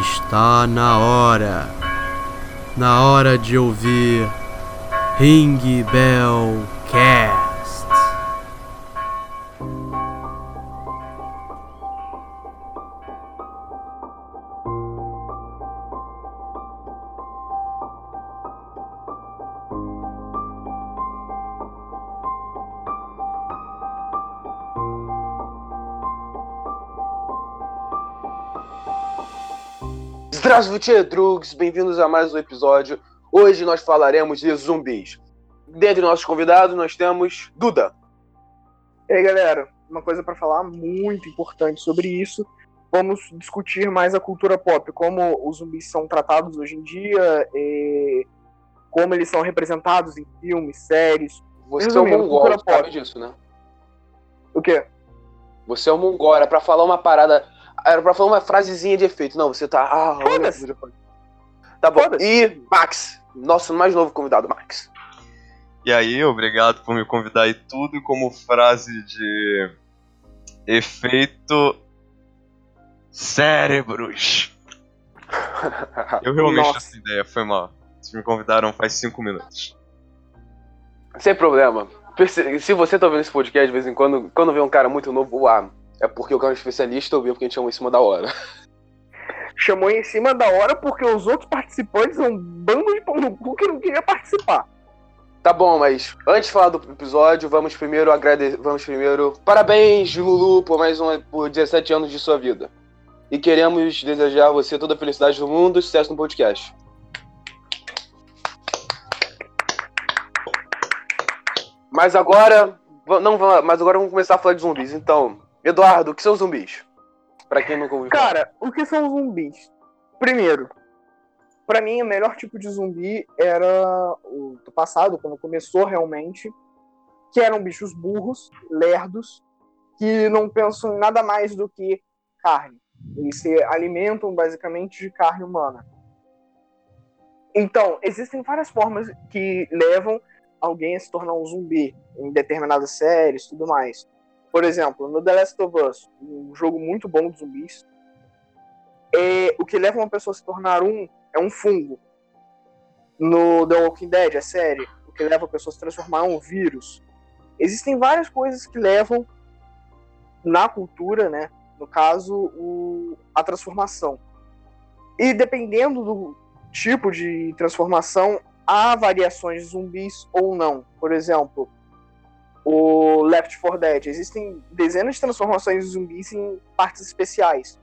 Está na hora. Na hora de ouvir Ring Bell Cast. noite, é Drugs. Bem-vindos a mais um episódio. Hoje nós falaremos de zumbis. Dentre nossos convidados, nós temos Duda. E aí, galera, uma coisa para falar muito importante sobre isso. Vamos discutir mais a cultura pop, como os zumbis são tratados hoje em dia, como eles são representados em filmes, séries. Você Resumindo, é um mongol, sabe disso, né? O quê? Você é um mongol, era pra falar uma parada era pra falar uma frasezinha de efeito. Não, você tá. Ah. Tá bom. E Max, nosso mais novo convidado, Max. E aí, obrigado por me convidar aí tudo como frase de efeito cérebros. Eu realmente Nossa. essa ideia, foi mal. Vocês me convidaram faz cinco minutos. Sem problema. Se você tá ouvindo esse podcast de vez em quando, quando vê um cara muito novo, ah, é porque o cara é um especialista ou viu porque a gente chamou em cima da hora. Chamou em cima da hora porque os outros participantes são um bando de pão no cu que não queria participar. Tá bom, mas antes de falar do episódio, vamos primeiro agradecer. Vamos primeiro. Parabéns, Lulu, por mais um por 17 anos de sua vida. E queremos desejar a você toda a felicidade do mundo e sucesso no podcast. Mas agora. Não, mas agora vamos começar a falar de zumbis. Então, Eduardo, o que são zumbis? Pra quem nunca ouviu falar. Cara, o que são zumbis? Primeiro, pra mim o melhor tipo de zumbi era o do passado, quando começou realmente, que eram bichos burros, lerdos, que não pensam em nada mais do que carne. Eles se alimentam basicamente de carne humana. Então, existem várias formas que levam alguém a se tornar um zumbi em determinadas séries, tudo mais. Por exemplo, no The Last of Us, um jogo muito bom de zumbis, é, o que leva uma pessoa a se tornar um é um fungo. No The Walking Dead, a série, o que leva a pessoa a se transformar em um vírus. Existem várias coisas que levam na cultura, né? No caso, o- a transformação. E dependendo do tipo de transformação, há variações de zumbis ou não. Por exemplo, o Left 4 Dead. Existem dezenas de transformações de zumbis em partes especiais.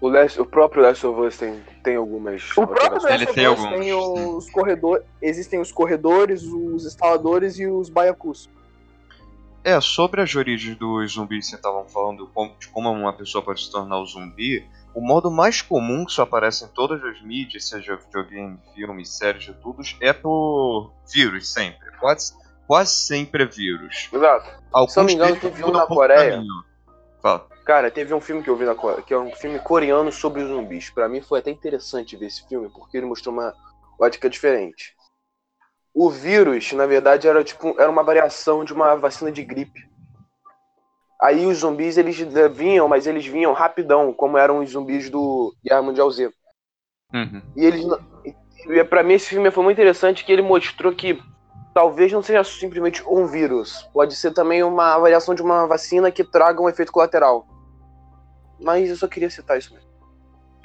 O, Last- o próprio Last of Us tem, tem algumas. O próprio Last tem of Us alguns, tem sim. os corredores, existem os corredores, os instaladores e os baiacus. É, sobre as origens dos zumbis que vocês estavam falando, como- de como uma pessoa pode se tornar um zumbi, o modo mais comum que isso aparece em todas as mídias, seja videogame, filme, séries de tudo, é por vírus, sempre. Quase, quase sempre é vírus. Exato. Alguns Se não me engano, teve um na Coreia. Fala. Cara, teve um filme que eu vi na Coreia, que é um filme coreano sobre os zumbis. Pra mim foi até interessante ver esse filme, porque ele mostrou uma ótica diferente. O vírus, na verdade, era tipo era uma variação de uma vacina de gripe. Aí os zumbis eles vinham, mas eles vinham rapidão, como eram os zumbis do Guerra Mundial Z. Uhum. E eles e para mim esse filme foi muito interessante que ele mostrou que talvez não seja simplesmente um vírus, pode ser também uma variação de uma vacina que traga um efeito colateral. Mas eu só queria citar isso mesmo.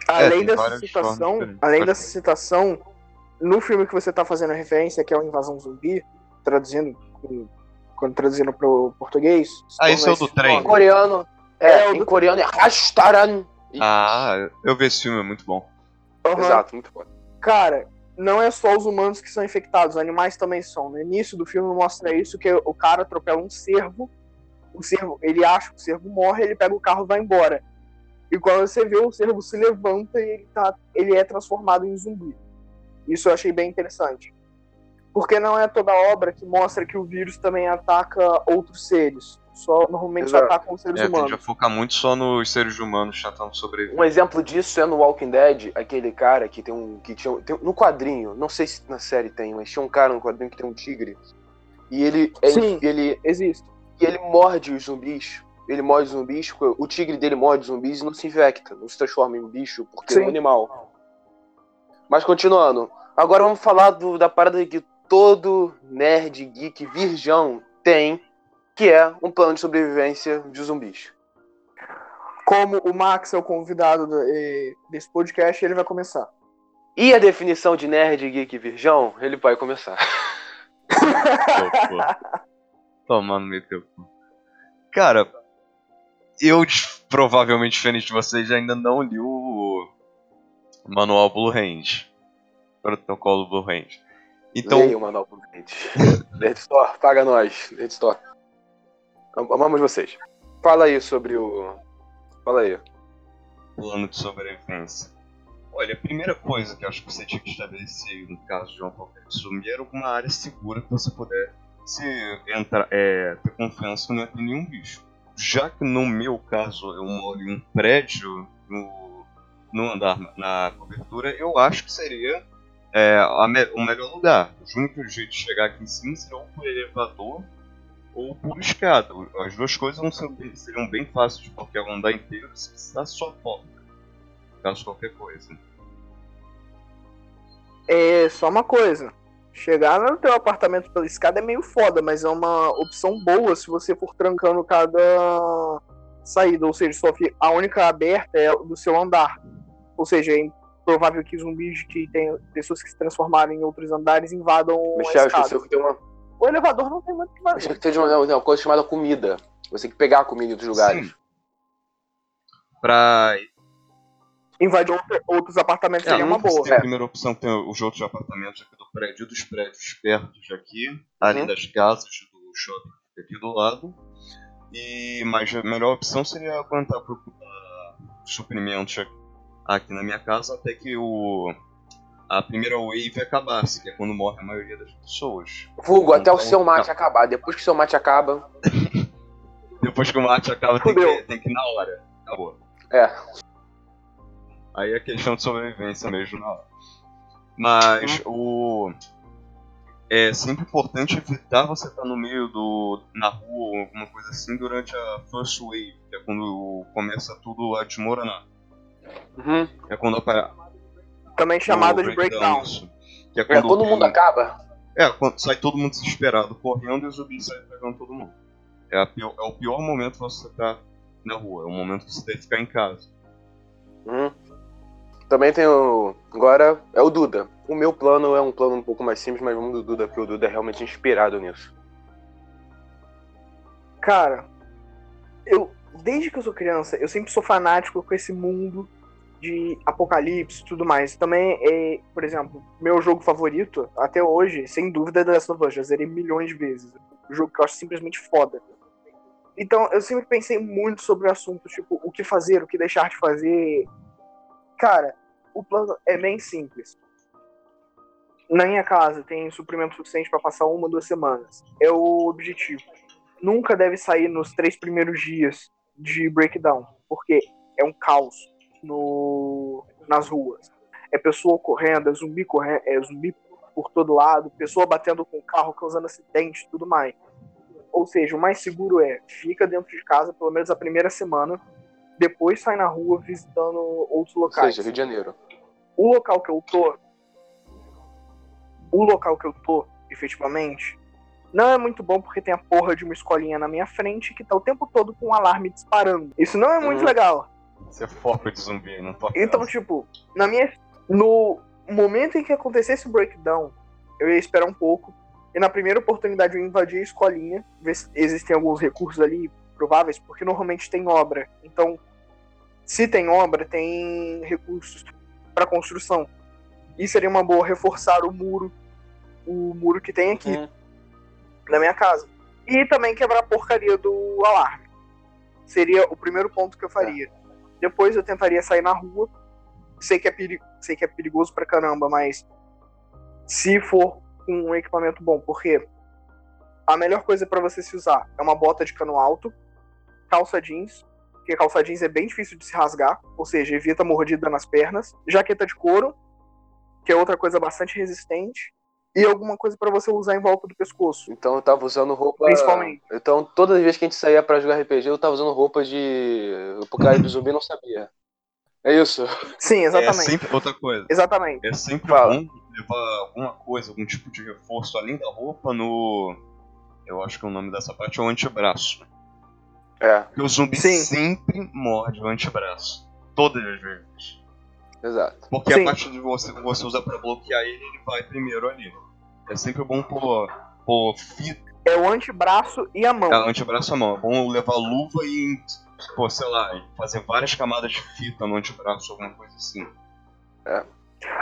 É, Além dessa formas citação, além dessa citação, no filme que você tá fazendo referência, que é o Invasão Zumbi, traduzindo quando traduzindo pro português. se Ah, esse é o do trem. Em nome. coreano, é, É, o em do- coreano é Rastaran. Ah, eu vi esse filme, é muito bom. Aham. Exato, muito bom. Cara, não é só os humanos que são infectados, os animais também são. No início do filme mostra isso, que o cara atropela um cervo, o cervo, ele acha que o cervo morre, ele pega o carro e vai embora. E quando você vê, o cervo se levanta e ele, tá, ele é transformado em zumbi. Isso eu achei bem interessante. Porque não é toda obra que mostra que o vírus também ataca outros seres. Só normalmente só Exato. atacam os seres É, humanos. focar muito só nos seres humanos tentando sobreviver. Um exemplo disso é no Walking Dead, aquele cara que tem um. que tinha tem- no quadrinho, não sei se na série tem, mas tinha um cara no quadrinho que tem um tigre. E ele é, Sim. ele Existe. e ele morde os zumbis. ele morde zumbis, o tigre dele morde zumbis e não se infecta, não se transforma em bicho, porque é um Sim. animal. Mas continuando, agora vamos falar do- da parada que todo nerd, geek, virgão tem, que é um plano de sobrevivência de zumbis. Como o Max é o convidado do- desse podcast, ele vai começar. E a definição de nerd, geek e virgão, ele vai começar. Tomando meio cu. Cara, eu provavelmente, diferente de vocês, ainda não li o manual Blue Range. Protocolo Blue Range. Então, Leia o manual cliente. Nerd Store, paga nós, Nerd Store. Am- Amamos vocês. Fala aí sobre o. Fala aí. plano de sobrevivência. Olha, a primeira coisa que eu acho que você tinha que estabelecer no caso de um apocalipse zumbi era uma área segura que você puder se entrar, é, ter confiança que não ter nenhum bicho. Já que no meu caso eu moro em um prédio no, no andar na cobertura, eu acho que seria é, me- o melhor lugar. O único jeito de chegar aqui em cima seria ou por elevador ou por escada. As duas coisas não seriam bem fáceis, porque é o andar inteiro se precisar só porta. Caso qualquer coisa. É só uma coisa. Chegar no teu apartamento pela escada é meio foda, mas é uma opção boa se você for trancando cada saída. Ou seja, só a única aberta é do seu andar. Ou seja, é provável que zumbis que tem pessoas que se transformaram em outros andares invadam a Michel, escada. esqueceu que tem uma, O elevador não tem muito o que fazer. que tem uma, uma coisa chamada comida. Você tem que pegar a comida dos lugares. Sim. Pra. Invadir outra- outros apartamentos É, seria uma boa. tem a primeira opção que tem os outros apartamentos aqui do prédio, dos prédios perto de aqui, além Uhum. das casas do shopping que fica aqui do lado. E mas a melhor opção seria aguentar procurar suprimentos aqui na minha casa até que o a primeira wave acabasse, que é quando morre a maioria das pessoas. Vulgo, até o Então, seu mate tá. acabar. Depois que o seu mate acaba. Depois que o mate acaba, tem que, tem que ir na hora. Acabou. É. Aí é questão de sobrevivência mesmo na hora. Mas o. É sempre importante evitar você estar no meio do. na rua ou alguma coisa assim durante a first wave, que é quando começa tudo a desmoronar. Uhum. É quando aparece. Também chamada de breakdown. Que é É, quando, quando o mundo acaba. É, quando sai todo mundo desesperado correndo e os zumbis saem pegando todo mundo. É, a pior- é o pior momento que você tá na rua, é o momento que você tem que ficar em casa. Uhum. Também tem o. Agora é o Duda. O meu plano é um plano um pouco mais simples, mas vamos do Duda, porque o Duda é realmente inspirado nisso. Cara, eu desde que eu sou criança, eu sempre sou fanático com esse mundo de apocalipse e tudo mais. Também é, por exemplo, meu jogo favorito até hoje, sem dúvida, é The Last of Us. Já zerei milhões de vezes. Um jogo que eu acho simplesmente foda. Então, eu sempre pensei muito sobre o assunto, tipo, o que fazer, o que deixar de fazer. Cara, o plano é bem simples. Na minha casa tem suprimento suficiente para passar uma, duas semanas. É o objetivo nunca deve sair nos três primeiros dias de breakdown, porque é um caos no, nas ruas. É pessoa correndo, é zumbi correndo, é zumbi por todo lado, pessoa batendo com o carro, causando acidente, tudo mais. Ou seja, o mais seguro é fica dentro de casa pelo menos a primeira semana, depois sai na rua visitando outros Ou locais seja, Rio de Janeiro. o local que eu tô, o local que eu tô, efetivamente, não é muito bom porque tem a porra de uma escolinha na minha frente que tá o tempo todo com um alarme disparando. Isso não é muito Uhum. legal. Você é foco de zumbi, não toca. Então, tipo, na minha no momento em que acontecesse o breakdown, eu ia esperar um pouco e na primeira oportunidade eu invadir a escolinha, ver se existem alguns recursos ali prováveis, porque normalmente tem obra. Então, se tem obra, tem recursos para construção. E seria uma boa reforçar o muro, o muro que tem aqui Uhum. na minha casa. E também quebrar a porcaria do alarme. Seria o primeiro ponto que eu faria. Depois eu tentaria sair na rua. Sei que é, peri sei que é perigoso pra caramba, mas se for com um equipamento bom, porque a melhor coisa pra você se usar é uma bota de cano alto, calça jeans, porque calça jeans é bem difícil de se rasgar, ou seja, evita mordida nas pernas, jaqueta de couro, que é outra coisa bastante resistente, e alguma coisa pra você usar em volta do pescoço. Então eu tava usando roupa. Principalmente. Então todas as vezes que a gente saía pra jogar RPG, eu tava usando roupa de. Apocalipse zumbi e não sabia. É isso. Sim, É exatamente. sempre outra coisa. Exatamente. É sempre Fala. bom levar alguma coisa, algum tipo de reforço além da roupa no. Eu acho que o nome dessa parte é o antebraço. É, Porque o zumbi Sim. sempre morde o antebraço. Todas as vezes. Exato. Porque Sim. a parte de você que você usa pra bloquear ele, ele vai primeiro ali. É sempre bom pôr, pôr fita, É o antebraço e a mão. ah, antebraço à mão. É bom levar luva e, pô, sei lá, fazer várias camadas de fita no antebraço, alguma coisa assim.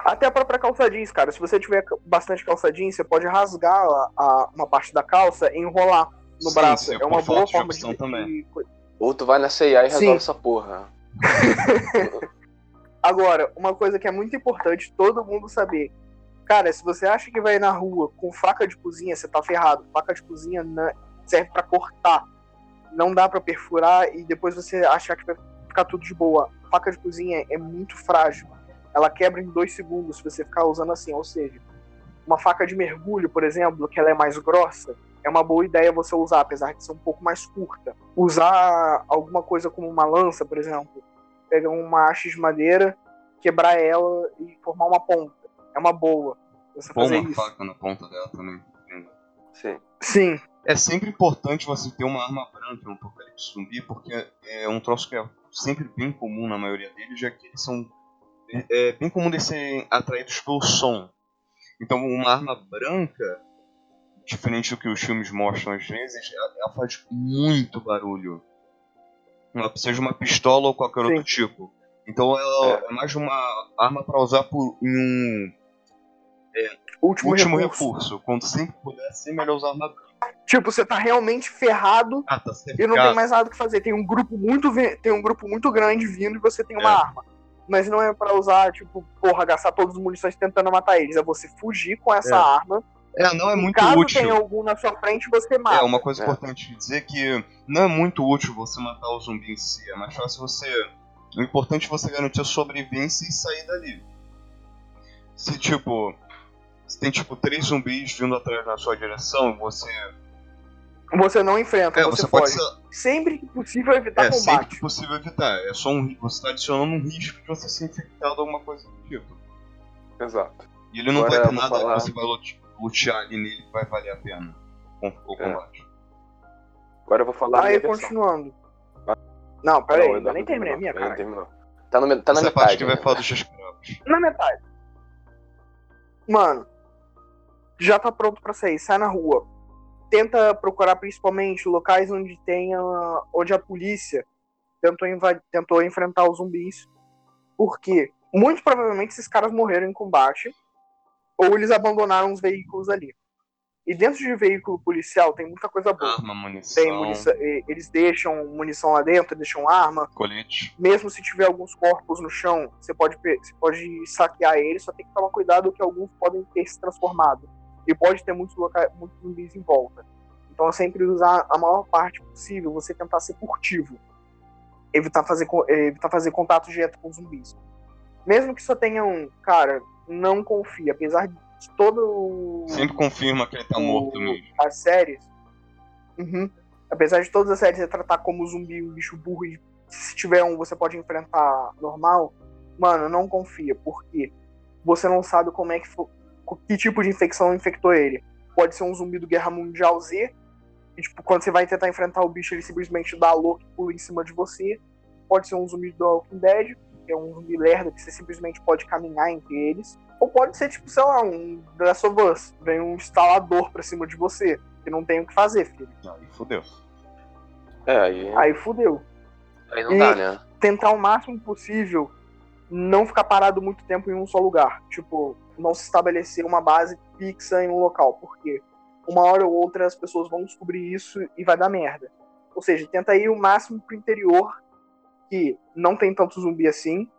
Até a própria calça jeans, cara. Se você tiver bastante calça jeans, você pode rasgar a, a- uma parte da calça e enrolar no Sim, braço. sim, é uma boa falta de forma opção também. de- Ou tu vai na CIA e Sim. resolve essa porra. Agora, uma coisa que é muito importante todo mundo saber. Cara, se você acha que vai na rua com faca de cozinha, você tá ferrado. Faca de cozinha serve pra cortar. Não dá pra perfurar e depois você achar que vai ficar tudo de boa. Faca de cozinha é muito frágil. Ela quebra em dois segundos se você ficar usando assim. Ou seja, uma faca de mergulho, por exemplo, que ela é mais grossa, é uma boa ideia você usar, apesar de ser um pouco mais curta. Usar alguma coisa como uma lança, por exemplo, pegar uma haste de madeira, quebrar ela e formar uma ponta. É uma boa você Pôr fazer uma isso. faca na ponta dela também. Sim. Sim, É sempre importante você ter uma arma branca no Apocalipse Zumbi, porque é um troço que é sempre bem comum na maioria deles, já que eles são. É, é bem comum de serem atraídos pelo som. Então, uma arma branca, diferente do que os filmes mostram às vezes, ela faz muito barulho. Ela precisa de uma pistola ou qualquer Sim. outro tipo. Então, ela é, mais uma arma para usar por, em um último, último recurso. recurso. Quando sempre puder, ser melhor usar branca. Tipo, você tá realmente ferrado Ah, tá e não tem mais nada o que fazer. Tem um grupo muito tem um grupo muito grande vindo e você tem uma É. arma. Mas não é pra usar, tipo, porra, gastar todas as munições tentando matar eles. É você fugir com essa É. arma. É, não é muito caso útil. tenha algum na sua frente, você mata. É, uma coisa É. importante de dizer que não é muito útil você matar o zumbi em si. É mais fácil você. O importante é você garantir a sobrevivência e sair dali. Se tipo. Se tem tipo três zumbis vindo atrás na sua direção, você. Você não enfrenta, É, você, você pode ser. Sempre que possível evitar É, sempre combate. que possível evitar. É só um Você tá adicionando um risco de você ser infectado alguma coisa do tipo. Exato. E ele não Agora vai ter nada falar- que você vai lute- lutear ali nele que vai valer a pena. O É. combate. Agora eu vou falar Aí, minha continuando. Não, pera aí, Não, ainda nem não terminei a terminou, minha, ainda não cara. Tá, no, tá na Essa é a metade. parte que vai né? falar dos escravos. Na metade. Mano, já tá pronto pra sair. Sai na rua. Tenta procurar principalmente locais onde tenha. onde a polícia tentou, tentou enfrentar os zumbis. Porque muito provavelmente esses caras morreram em combate. Ou eles abandonaram os veículos ali. E dentro de veículo policial tem muita coisa boa. Arma, munição, Tem munição, eles deixam munição lá dentro, deixam arma colete. mesmo se tiver alguns corpos no chão, você pode, você pode saquear eles, só tem que tomar cuidado que alguns podem ter se transformado. E pode ter muitos, loca- muitos zumbis em volta. Então é sempre usar a maior parte possível, você tentar ser furtivo. Evitar fazer, evitar fazer contato direto com zumbis. Mesmo que só tenha um, cara, não confia. Apesar de todo o- Sempre confirma que ele tá o- morto mesmo. as séries. Uhum. Apesar de todas as séries retratar como zumbi um bicho burro e se tiver um você pode enfrentar normal, mano, não confia, porque você não sabe como é que fo- que tipo de infecção infectou ele. Pode ser um zumbi do Guerra Mundial Z, e tipo, quando você vai tentar enfrentar o bicho, ele simplesmente dá louco e pula em cima de você. Pode ser um zumbi do Walking Dead, que é um zumbi lerdo que você simplesmente pode caminhar entre eles. Ou pode ser, tipo, sei lá, um The Last of Us. Vem um instalador pra cima de você, que não tem o que fazer, filho. Aí fodeu. É, aí, Aí fudeu. aí não e- dá, né? Tentar o máximo possível não ficar parado muito tempo em um só lugar. Tipo, não se estabelecer uma base fixa em um local. Porque uma hora ou outra as pessoas vão descobrir isso e vai dar merda. Ou seja, tenta ir o máximo pro interior, que não tem tanto zumbi assim.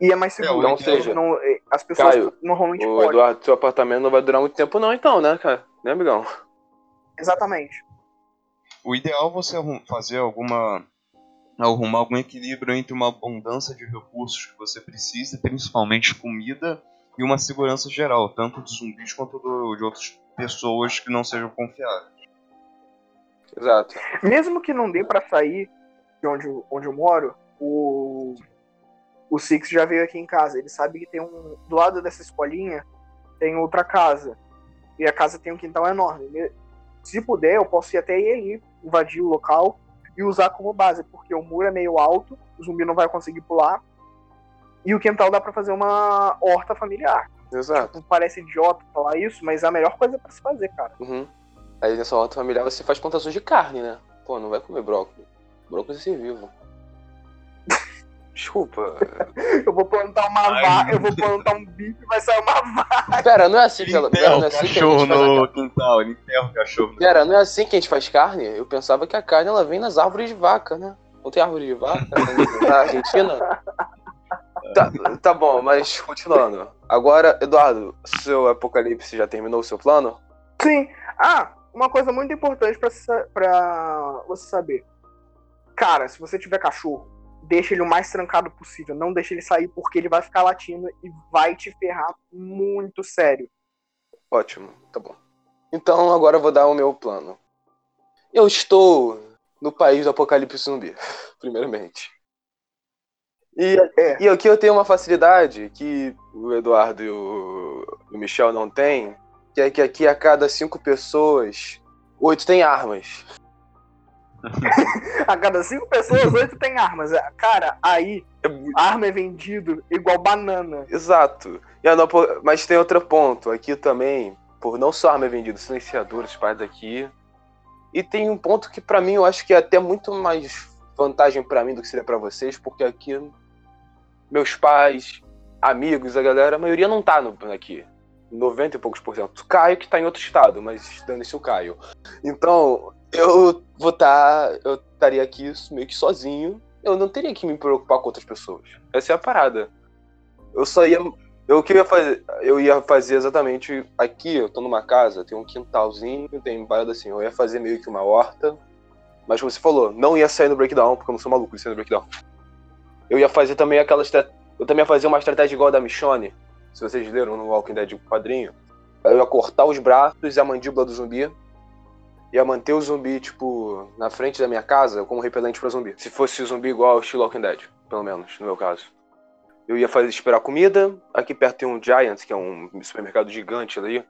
E é mais seguro. É, ou então, seja, não, é, as pessoas Caio, normalmente O podem. Eduardo, seu apartamento não vai durar muito tempo não, então, né, cara? Né, amigão? Exatamente. O ideal é você fazer alguma. arrumar algum equilíbrio entre uma abundância de recursos que você precisa, principalmente comida, e uma segurança geral, tanto dos zumbis quanto do, de outras pessoas que não sejam confiáveis. Exato. Mesmo que não dê pra sair de onde, eu- onde eu moro, o, o Six já veio aqui em casa. Ele sabe que tem um. Do lado dessa escolinha tem outra casa. E a casa tem um quintal enorme. Me- Se puder, eu posso ir até ele, invadir o local e usar como base, porque o muro é meio alto, o zumbi não vai conseguir pular. E o quintal dá pra fazer uma horta familiar. Exato. Parece idiota falar isso, mas é a melhor coisa pra se fazer, cara. Uhum. Aí nessa horta familiar você faz plantações de carne, né? Pô, não vai comer brócolis. Brócolis é ser vivo. Desculpa. Eu vou plantar uma Ai. vaca, eu vou plantar um bicho e vai sair uma vaca. Pera, não é assim que ela. Pera, não é assim que a cachorro gente faz no carne. quintal, ele enterra o cachorro Pera, não é assim que a gente faz carne? Eu pensava que a carne ela vem nas árvores de vaca, né? Não tem árvore de vaca na Argentina? Tá, tá bom, mas continuando. Agora, Eduardo, seu apocalipse já terminou o seu plano? Sim. Ah, uma coisa muito importante pra, pra você saber. Cara, se você tiver cachorro, deixa ele o mais trancado possível. Não deixa ele sair porque ele vai ficar latindo e vai te ferrar muito sério. Ótimo, tá bom. Então agora eu vou dar o meu plano. Eu estou no país do apocalipse zumbi, primeiramente. E, É. e aqui eu tenho uma facilidade que o Eduardo e o, o Michel não têm, que é que aqui a cada cinco pessoas, oito têm armas. A cada cinco pessoas, oito tem armas. Cara, aí, É arma é vendido igual banana. Exato. Mas tem outro ponto. Aqui também, por não só arma é vendida, silenciadores faz aqui. E tem um ponto que pra mim eu acho que é até muito mais vantagem pra mim do que seria pra vocês, porque aqui meus pais, amigos, a galera, a maioria não tá no, aqui. 90 e poucos por cento. Caio que tá em outro estado, mas dane-se o Caio. Então, eu vou estar. eu estaria aqui meio que sozinho. Eu não teria que me preocupar com outras pessoas. Essa é a parada. Eu só ia. Eu o que ia fazer? Eu ia fazer exatamente aqui, eu tô numa casa, tem um quintalzinho, tem parada assim, eu ia fazer meio que uma horta. Mas como você falou, não ia sair no breakdown, porque eu não sou maluco de sair no breakdown. Eu ia fazer também aquela Eu também ia fazer uma estratégia igual a da Michonne, se vocês leram no Walking Dead quadrinho. Eu ia cortar os braços e a mandíbula do zumbi. Ia manter o zumbi, tipo, na frente da minha casa como repelente pra zumbi. Se fosse zumbi igual ao estilo Walking Dead, pelo menos, no meu caso. Eu ia fazer esperar comida. Aqui perto tem um Giant, que é um supermercado gigante ali.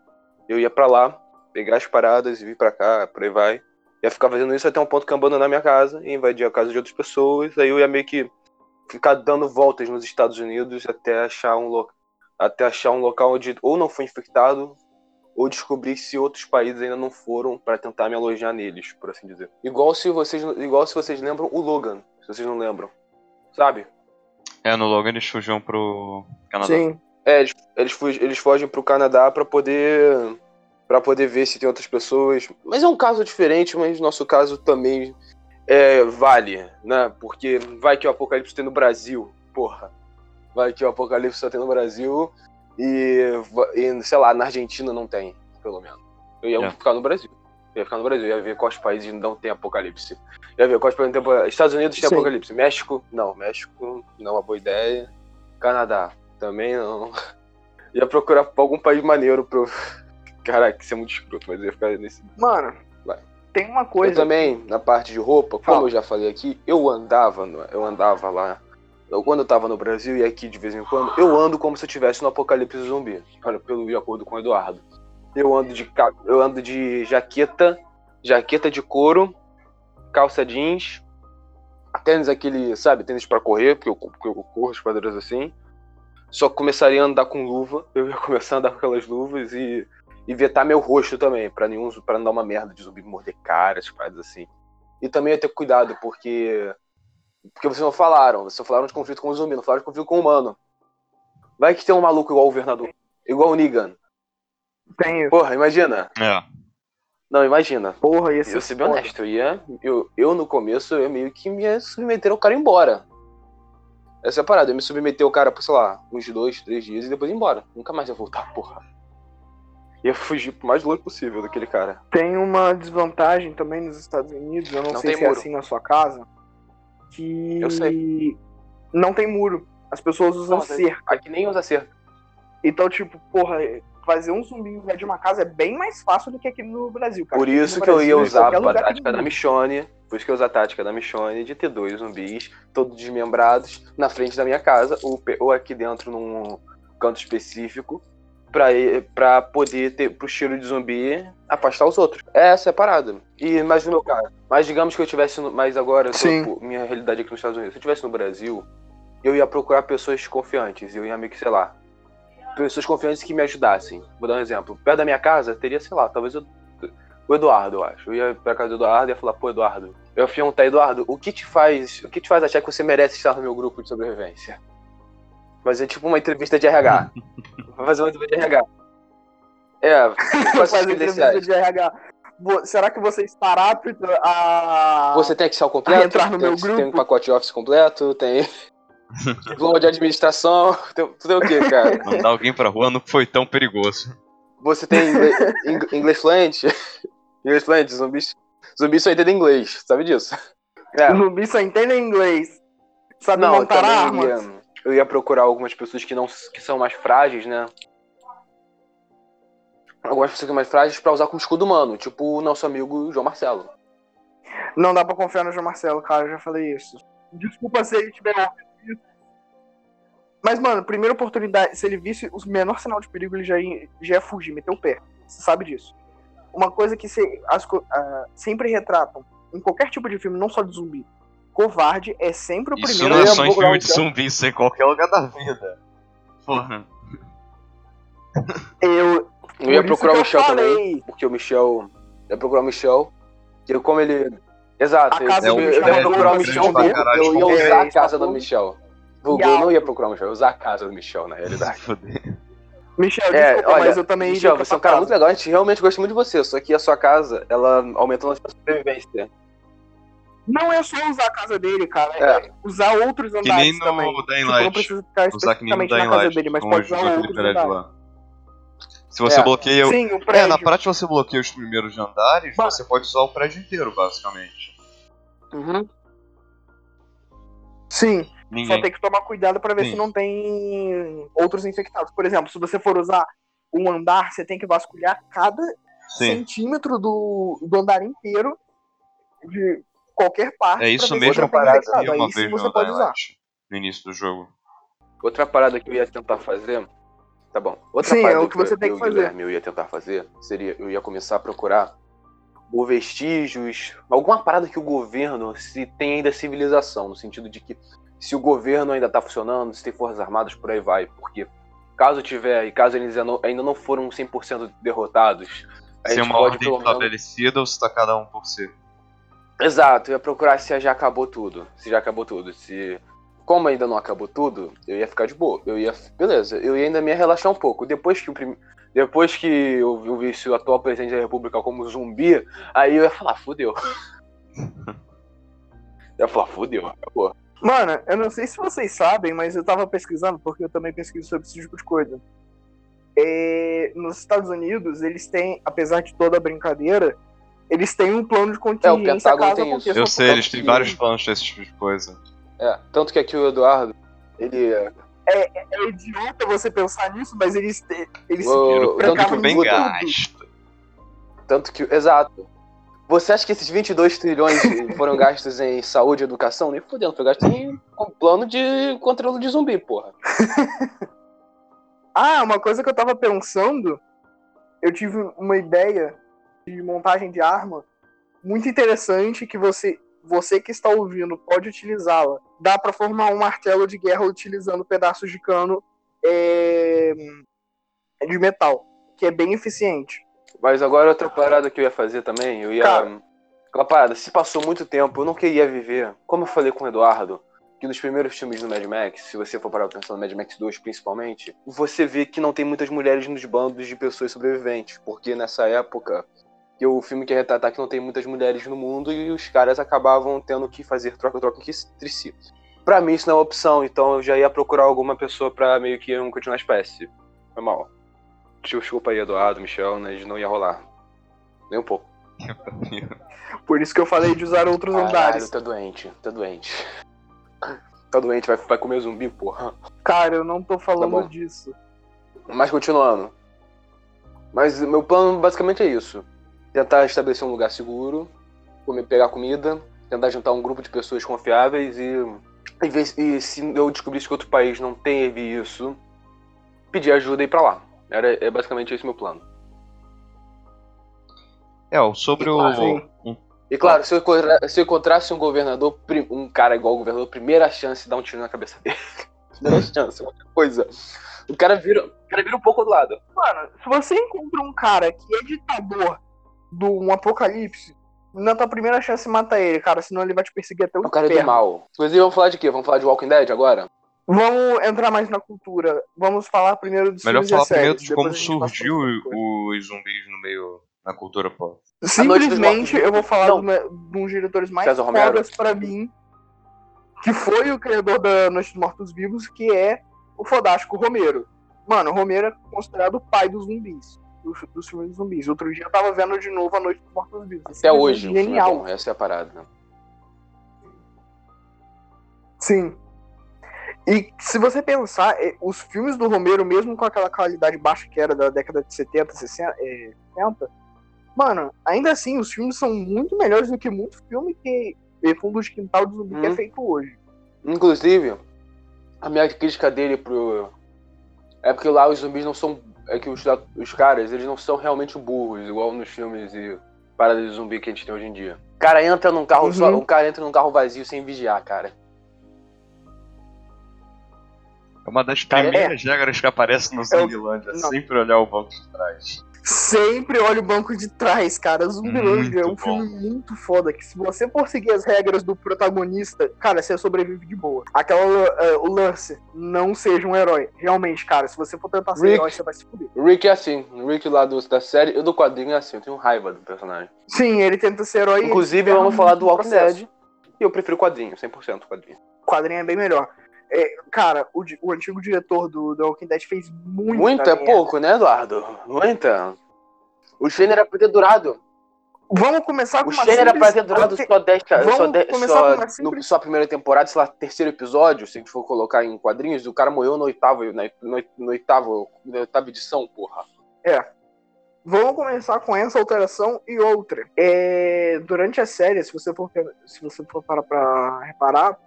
Eu ia pra lá, pegar as paradas e vir pra cá, por aí vai. Ia ficar fazendo isso até um ponto que eu abandonar minha casa e invadir a casa de outras pessoas. Aí eu ia meio que ficar dando voltas nos Estados Unidos até achar um, lo... até achar um local onde ou não foi infectado ou descobrir se outros países ainda não foram pra tentar me alojar neles, por assim dizer. Igual se vocês, igual se vocês lembram o Logan, se vocês não lembram, sabe? É, no Logan eles fugiam pro Canadá. Sim. É, eles, eles, fogem pro Canadá pra poder para poder ver se tem outras pessoas. Mas é um caso diferente, mas nosso caso também é, vale, né? Porque vai que o apocalipse tem no Brasil, porra. Vai que o apocalipse só tem no Brasil e, e, sei lá, na Argentina não tem, pelo menos. Eu ia É. ficar no Brasil. Eu ia ficar no Brasil, eu ia ver quais países não tem apocalipse. Eu ia ver quais países não tem apocalipse. Estados Unidos tem Sim. apocalipse. México, não. México não é uma boa ideia. Canadá, também não. Ia procurar algum país maneiro pra eu. Caraca, isso é muito escroto, mas eu ia ficar nesse. Mano, Vai. tem uma Eu coisa. também, na parte de roupa, como Fala. eu já falei aqui, eu andava, eu andava lá. Eu, quando eu tava no Brasil e aqui de vez em quando, eu ando como se eu estivesse no apocalipse zumbi. Olha, pelo de acordo com o Eduardo. Eu ando de eu ando de jaqueta, jaqueta de couro, calça jeans, tênis aquele, sabe, tênis pra correr, porque eu, porque eu corro quadras assim. Só começaria a andar com luva, eu ia começar a andar com aquelas luvas e e vetar meu rosto também, pra nenhum para não dar uma merda de zumbi morder cara, essas paradas assim. E também ia ter cuidado, porque porque vocês não falaram, vocês só falaram de conflito com o zumbi, não falaram de conflito com o humano. Vai que tem um maluco igual o governador, igual o Negan. Tem isso. Porra, imagina. É. Não, imagina. Porra, ia ser Eu ser bem honesto, eu ia. Eu, eu no começo eu meio que me submeter ao cara embora. Essa é a parada, eu me submeter ao cara por, sei lá, uns dois, três dias e depois ir embora. Nunca mais ia voltar, porra. Ia fugir o mais longe possível daquele cara. Tem uma desvantagem também nos Estados Unidos, eu não, Não sei tem se é muro. assim na sua casa, que Eu sei. não tem muro. As pessoas usam tem- cerca. Aqui nem usa cerca. Então, tipo, porra, fazer um zumbi invadir uma casa é bem mais fácil do que aqui no Brasil, cara. Por isso que eu Brasil, ia em usar a tática da. Michonne. Por isso que eu usar a tática da Michonne de ter dois zumbis, todos desmembrados, na frente da minha casa, ou aqui dentro num canto específico, pra, pra poder ter pro cheiro de zumbi afastar os outros. Essa é a parada. E, mas no meu caso, mas digamos que eu tivesse. No, mas agora, Sim. minha realidade aqui nos Estados Unidos, se eu tivesse no Brasil, eu ia procurar pessoas confiantes, eu ia meio que, sei lá, pessoas confiantes que me ajudassem. Vou dar um exemplo. Perto da minha casa, teria, sei lá, talvez eu o Eduardo, eu acho. Eu ia pra casa do Eduardo e ia falar, pô, Eduardo. Eu ia perguntar, Eduardo, o que te faz. O que te faz achar que você merece estar no meu grupo de sobrevivência? Fazer tipo uma entrevista de RH. Vou fazer uma entrevista de RH. É, Fazer fazer entrevista de RH. Será que você está apto a. Você tem Excel completo? a entrar no tem, meu Tem um grupo? pacote Office completo? Tem. Diploma de administração? Tem, tu tem o quê, cara? Mandar alguém pra rua não foi tão perigoso. Você tem inglês, ing- inglês fluente? inglês fluente, zumbis. Zumbis só entendem inglês, sabe disso? É. O zumbi só entende inglês. Sabe Não, montar armas? Eu ia procurar algumas pessoas que não que são mais frágeis, né? Algumas pessoas que são mais frágeis pra usar como escudo humano, tipo o nosso amigo João Marcelo. Não dá pra confiar no João Marcelo, cara, eu já falei isso. Desculpa se ele tiver. Mas, mano, primeira oportunidade, se ele visse o menor sinal de perigo, ele já ia, já ia fugir, meter o pé. Você sabe disso. Uma coisa que se- as ah, sempre retratam, em qualquer tipo de filme, não só de zumbi, covarde é sempre o Isso primeiro. não é só em filme um de zumbi, isso é em qualquer lugar da vida. Porra. Eu, Eu ia procurar o Michel também, porque o Michel. Eu ia procurar o Michel. Que como ele. Exato, A eu, casa eu, do eu ia é procurar o grande Michel caralho, Eu ia tipo, usar é, a casa do tá Michel. E eu não ia procurar o Michel, eu ia usar a casa do Michel, na realidade. Michel, É, desculpa, olha, mas eu também Michel, você é um cara casa. muito legal, a gente realmente gosta muito de você, só que a sua casa, ela aumenta a nossa sobrevivência. Não é só usar a casa dele, cara. É. É usar outros Que andares nem no também. Dying Tipo, não Light. precisa ficar que especificamente na casa Light, dele, mas pode usar aquele outros prédio andares. lá. Se você É. bloqueia. Sim, o É, prédio. na prática você bloqueia os primeiros andares, Bah. você pode usar o prédio inteiro, basicamente. Uhum. Sim, só Ninguém. tem que tomar cuidado pra ver Sim. se não tem outros infectados. Por exemplo, se você for usar um andar, você tem que vasculhar cada Sim. centímetro do, do andar inteiro de qualquer parte. É isso mesmo que eu parada, infectado. vi uma Aí sim vez você no pode usar. No início do jogo. Outra parada que eu ia tentar fazer. Tá bom. Outra Sim, é parada o que você eu, tem que eu, fazer. Guilherme, eu ia tentar fazer seria eu ia começar a procurar o vestígios, alguma parada que o governo se tem ainda civilização, no sentido de que se o governo ainda tá funcionando, se tem forças armadas, por aí vai. Porque caso tiver, e caso eles ainda não- ainda não foram 100% derrotados, Se é gente uma pode ordem pelo menos estabelecida ou se tá cada um por si. Exato, eu ia procurar se já acabou tudo. Se já acabou tudo. Se. Como ainda não acabou tudo, eu ia ficar de boa. Eu ia. Beleza, eu ia ainda me relaxar um pouco. Depois que o prim... Depois que eu, eu visse o atual presidente da república como zumbi, aí eu ia falar, fudeu. eu ia falar, fudeu, acabou. Mano, eu não sei se vocês sabem, mas eu tava pesquisando, porque eu também pesquiso sobre esse tipo de coisa. É, nos Estados Unidos, eles têm, apesar de toda a brincadeira, eles têm um plano de contingência Pentágono caso tem isso. Eu sei, eles têm vários planos desse tipo de coisa. É, tanto que aqui o Eduardo, ele. É idiota você pensar nisso, mas eles, te- eles Dinheiro tanto que bem gasto. Tanto que. Exato. Você acha que esses 22 trilhões foram gastos em saúde e educação? Nem fudendo, foi gasto em um plano de controle de zumbi, porra. Ah, uma coisa que eu tava pensando, eu tive uma ideia de montagem de arma muito interessante que você, você que está ouvindo pode utilizá-la. Dá pra formar um martelo de guerra utilizando pedaços de cano é, de metal, que é bem eficiente. Mas agora outra parada que eu ia fazer também, eu ia. Cara. Aquela parada, se passou muito tempo, eu não queria viver. Como eu falei com o Eduardo, que nos primeiros filmes do Mad Max, se você for parar pra pensar no Mad Max 2 principalmente, você vê que não tem muitas mulheres nos bandos de pessoas sobreviventes. Porque nessa época, que o filme quer retratar que não tem muitas mulheres no mundo e os caras acabavam tendo que fazer troca-troca entre si. Pra mim isso não é uma opção, então eu já ia procurar alguma pessoa pra meio que não continuar a espécie. Foi mal. Desculpa aí, Eduardo, Michel, mas não ia rolar. Nem um pouco. Por isso que eu falei de usar outros Caralho, andares. tá doente, tá doente. Tá doente, vai, vai comer zumbi, porra. Cara, eu não tô falando Tá disso. Mas continuando. Mas meu plano basicamente é isso. Tentar estabelecer um lugar seguro, comer, pegar comida, tentar juntar um grupo de pessoas confiáveis e, e, ver, e se eu descobrisse que outro país não teve isso, pedir ajuda e ir pra lá. Era, é basicamente esse meu plano. É, sobre o. Sim. um- E claro, se eu, se eu encontrasse um governador, um cara igual o governador, primeira chance de dar um tiro na cabeça dele. primeira chance, outra coisa. O cara vira, o cara vira um pouco do lado. Mano, se você encontra um cara que é ditador de um apocalipse, na tua primeira chance mata ele, cara, senão ele vai te perseguir até o O cara é do inferno. mal. Inclusive, vamos falar de quê? Vamos falar de Walking Dead agora? Vamos entrar mais na cultura. Vamos falar primeiro dos Melhor falar séries, primeiro de como surgiu os zumbis no meio. na cultura pop. Simplesmente eu vou falar de, um dos diretores mais fodas pra mim, que foi o criador da Noite dos Mortos Vivos, que é o fodástico Romero. Mano, o Romero é considerado o pai dos zumbis, dos, dos filmes dos zumbis. Outro dia eu tava vendo de novo a Noite dos Mortos Vivos. Até Simplesmente hoje, é Genial. bom. Essa é a parada. né? Sim. E se você pensar, eh, os filmes do Romero, mesmo com aquela qualidade baixa que era da década de 70, 60, eh, 70, mano, ainda assim, os filmes são muito melhores do que muito filme que fundo de quintal de zumbi que é Hum. feito hoje. Inclusive, a minha crítica dele pro. É porque lá os zumbis não são. É que os, os caras, eles não são realmente burros, igual nos filmes e paradas de zumbi que a gente tem hoje em dia. O cara entra num carro Uhum. só. Um cara entra num carro vazio sem vigiar, cara. É uma das Cara, primeiras regras que aparece no Zumbilândia. É não. sempre olhar o banco de trás. Sempre olha o banco de trás, cara. Zumbilândia é um Muito filme muito foda. Que se você for seguir as regras do protagonista, cara, você sobrevive de boa. Aquela, eh, o lance, não seja um herói. Realmente, cara, se você for tentar ser Rick. herói, você vai se fuder. O Rick é assim. O Rick lá do, da série e do quadrinho é assim. Eu tenho raiva do personagem. Sim, ele tenta ser herói. Inclusive, vamos ferra falar do Walking. Dead. E eu prefiro quadrinho, 100% quadrinho. O quadrinho é bem melhor. É, cara, o, o antigo diretor do The Walking Dead fez muito. Muito é pouco, né, Eduardo? Muita. O Shane era pra ter durado. Vamos começar com O uma Shane era pra ter durado só 10 Vamos só, começar só, no, só a primeira temporada, sei lá, terceiro episódio, se a gente for colocar em quadrinhos, o cara morreu no oitavo, na, no, no oitavo, na oitava edição, porra. Vamos começar com essa alteração e outra. É, durante a série, se você for, se você for parar pra reparar,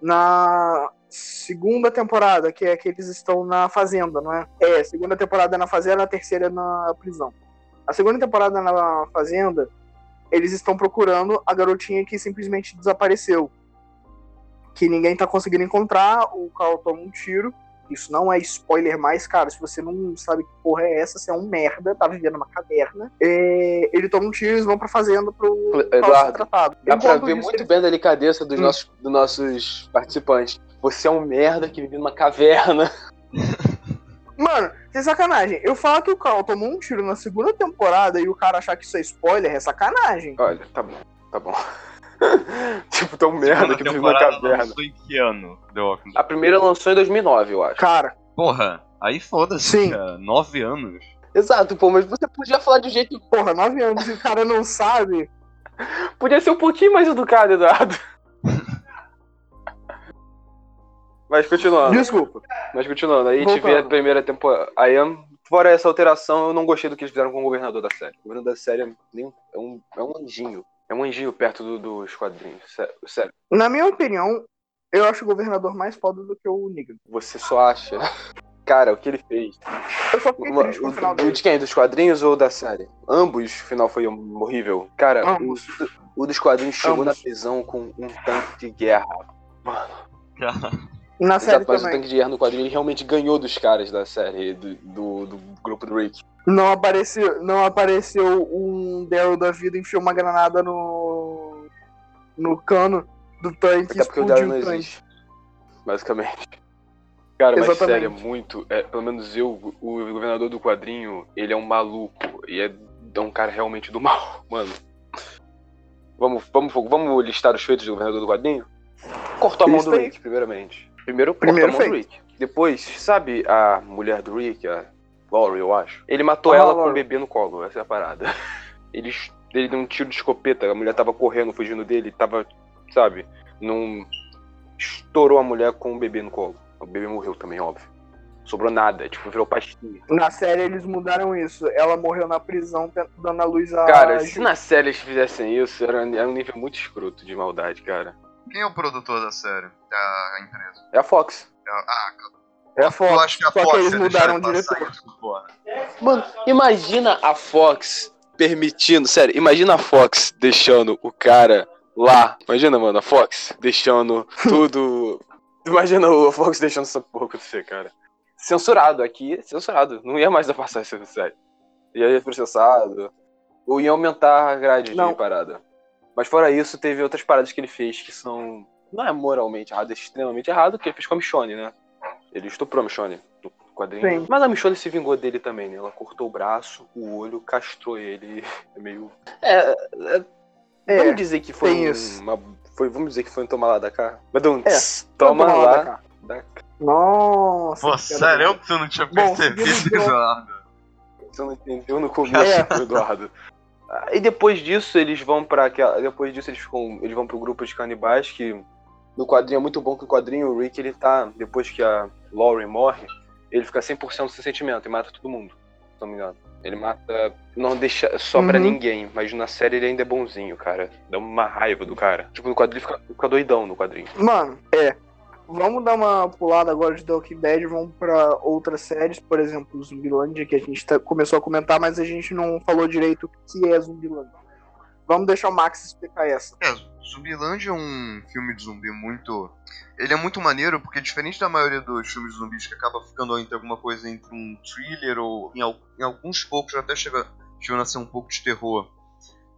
na segunda temporada, que é que eles estão na fazenda, não é? É, segunda temporada na fazenda, a terceira na prisão. A segunda temporada na fazenda, eles estão procurando a garotinha que simplesmente desapareceu. Que ninguém tá conseguindo encontrar, o Carl toma um tiro. Isso não é spoiler mais, cara. Se você não sabe que porra é essa, você é um merda, tá vivendo numa caverna. É, ele toma um tiro e eles vão pra fazenda pro Eduardo, tratado. Dá pra Enquanto ver isso, muito eles- bem a delicadeza dos, Hum. nossos, dos nossos participantes. Você é um merda que vive numa caverna. Mano, sem sacanagem. Eu falar que o Carl tomou um tiro na segunda temporada e o cara achar que isso é spoiler é sacanagem. Olha, tá bom, tá bom. tipo, tão merda que vive numa caverna. lançou em que ano? The Walking Dead? A primeira lançou em 2009, eu acho. Cara, Porra, aí foda-se, Sim. cara. Nove anos. Exato, pô, mas você podia falar de um jeito. porra, nove anos e o cara não sabe. Podia ser um pouquinho mais educado, Eduardo. Mas continuando. Desculpa. Mas continuando, aí a gente vê a Voltando. primeira temporada. Aí, fora essa alteração, eu não gostei do que eles fizeram com o governador da série. O governador da série é, nem- é um, é um anjinho. É um anjinho perto do- dos quadrinhos. Sé- Sério. Na minha opinião, eu acho o governador mais foda do que o Negan. Você só acha. Cara, o que ele fez. Eu só fiquei Uma- triste com o, o final o dele. de quem? Dos quadrinhos ou da série? Ambos, o final foi horrível. Cara, o, o dos quadrinhos chegou Ambos. na prisão com um tanque de guerra. Na série Exato, mas o tanque de guerra no quadrinho ele realmente ganhou dos caras da série, do, do, do grupo do Rick. Não apareceu, não apareceu um Daryl da vida enfiou uma granada no. no cano do tanque Até porque o Daryl não existe. Basicamente. Cara, mas Exatamente. sério, é muito. É, pelo menos eu, o governador do quadrinho, ele é um maluco. E é, é um cara realmente do mal, mano. Vamos, vamos, vamos listar os feitos do governador do quadrinho? Cortou a mão do Lista aí. Rick, primeiramente. Primeiro, Primeiro a mão. Rick. Depois, sabe a mulher do Rick, a Laurie, eu acho? Ele matou Ah, ela com Laurie. um bebê no colo, essa é a parada. Ele, ele deu um tiro de escopeta, a mulher tava correndo, fugindo dele, tava, sabe, num. Estourou a mulher com um bebê no colo. O bebê morreu também, óbvio. Sobrou nada, tipo, virou pastinha. Na série eles mudaram isso. Ela morreu na prisão dando a luz a. Cara, se na série eles fizessem isso, era, era um nível muito escroto de maldade, cara. Quem é o produtor da série? Da empresa? É a Fox. Ah, É a Fox. eu acho que a só Fox que eles ia mudaram passar diretor. isso, porra. Mano, imagina a Fox permitindo, sério, imagina a Fox deixando o cara lá. Imagina, mano, a Fox deixando tudo. Imagina a Fox deixando essa porra acontecer, cara. Censurado, aqui, censurado. Não ia mais dar passar essa série. Ia ser processado. Ou ia aumentar a grade Não. de parada. Mas fora isso, teve outras paradas que ele fez que são. Não é moralmente errado, é extremamente errado, que ele fez com a Michonne, né? Ele estuprou a Michonne no quadrinho. Sim. Mas a Michonne se vingou dele também, né? Ela cortou o braço, o olho, castrou ele. É meio. É. é- É, vamos dizer que foi um- isso. uma. Foi, vamos dizer que foi um toma lá da cá. Mas dá um É, toma Toma lá da cá. Nossa. Pô, sério que tu não tinha Bom, percebido, o- Eduardo? Você não entendeu no começo, É. Eduardo. E depois disso, eles vão pra aquela. Depois disso, eles ficam. Eles vão pro grupo de canibais que. No quadrinho é muito bom que o quadrinho, o Rick, ele tá. Depois que a Laurie morre, ele fica 100% sem sentimento e mata todo mundo. Se não me engano. Ele mata. Não deixa só pra Uhum. ninguém, mas na série ele ainda é bonzinho, cara. Dá uma raiva do cara. Tipo, no quadrinho ele fica, fica doidão no quadrinho. Mano, é. Vamos dar uma pulada agora de The Walking Dead, vamos pra outras séries, por exemplo, Zumbilândia, que a gente tá- começou a comentar, mas a gente não falou direito o que é Zumbilândia. Vamos deixar o Max explicar essa. É, é um filme de zumbi muito. Ele é muito maneiro porque, diferente da maioria dos filmes de zumbis que acaba ficando entre alguma coisa entre um thriller ou em, em alguns poucos até chega, chegando a ser um pouco de terror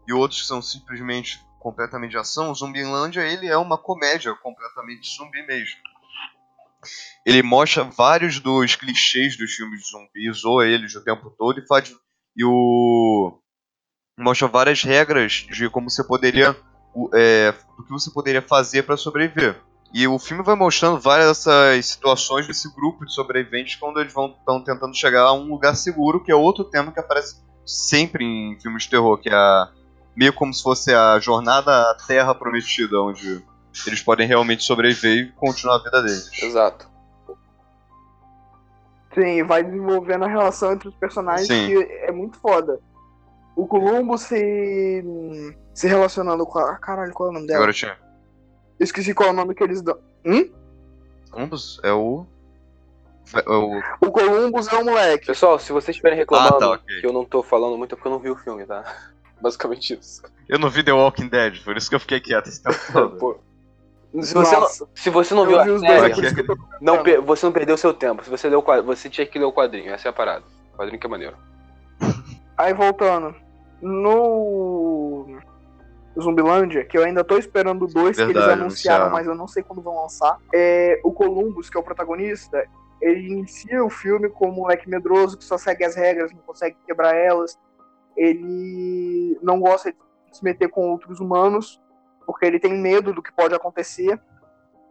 e outros que são simplesmente completamente de ação, o Zumbilândia ele é uma comédia completamente zumbi mesmo. Ele mostra vários dos clichês dos filmes de zumbis, ou eles o tempo todo, e faz. E o. Mostra várias regras de como você poderia o- é, do que você poderia fazer para sobreviver. E o filme vai mostrando várias dessas situações desse grupo de sobreviventes quando eles vão estão tentando chegar a um lugar seguro, que é outro tema que aparece sempre em filmes de terror, que é a- meio como se fosse a jornada à Terra Prometida, onde eles podem realmente sobreviver e continuar a vida deles. Exato. Sim, vai desenvolvendo a relação entre os personagens Sim. que é muito foda. O Columbo se. se relacionando com a. Caralho, qual é o nome dela? Agora tinha. Eu esqueci qual é o nome que eles dão. Hum? Columbus é o. é o O Columbus é o moleque. Pessoal, se vocês estiverem reclamando Ah, tá, ok. que eu não tô falando muito é porque eu não vi o filme, tá? Basicamente isso. Eu não vi The Walking Dead, por isso que eu fiquei quieto esse tempo todo. Pô, Se você, não, se você não eu viu vi a os dois, é série, não você não perdeu seu tempo. Se você leu você tinha que ler o quadrinho. Essa é a parada. O quadrinho que é maneiro. Aí voltando. No. Zumbilândia, que eu ainda tô esperando dois que eles Verdade, anunciaram, anunciaram. mas eu não sei quando vão lançar. É, o Columbus, que é o protagonista, ele inicia o filme como um moleque medroso que só segue as regras, não consegue quebrar elas. Ele não gosta de se meter com outros humanos, porque ele tem medo do que pode acontecer.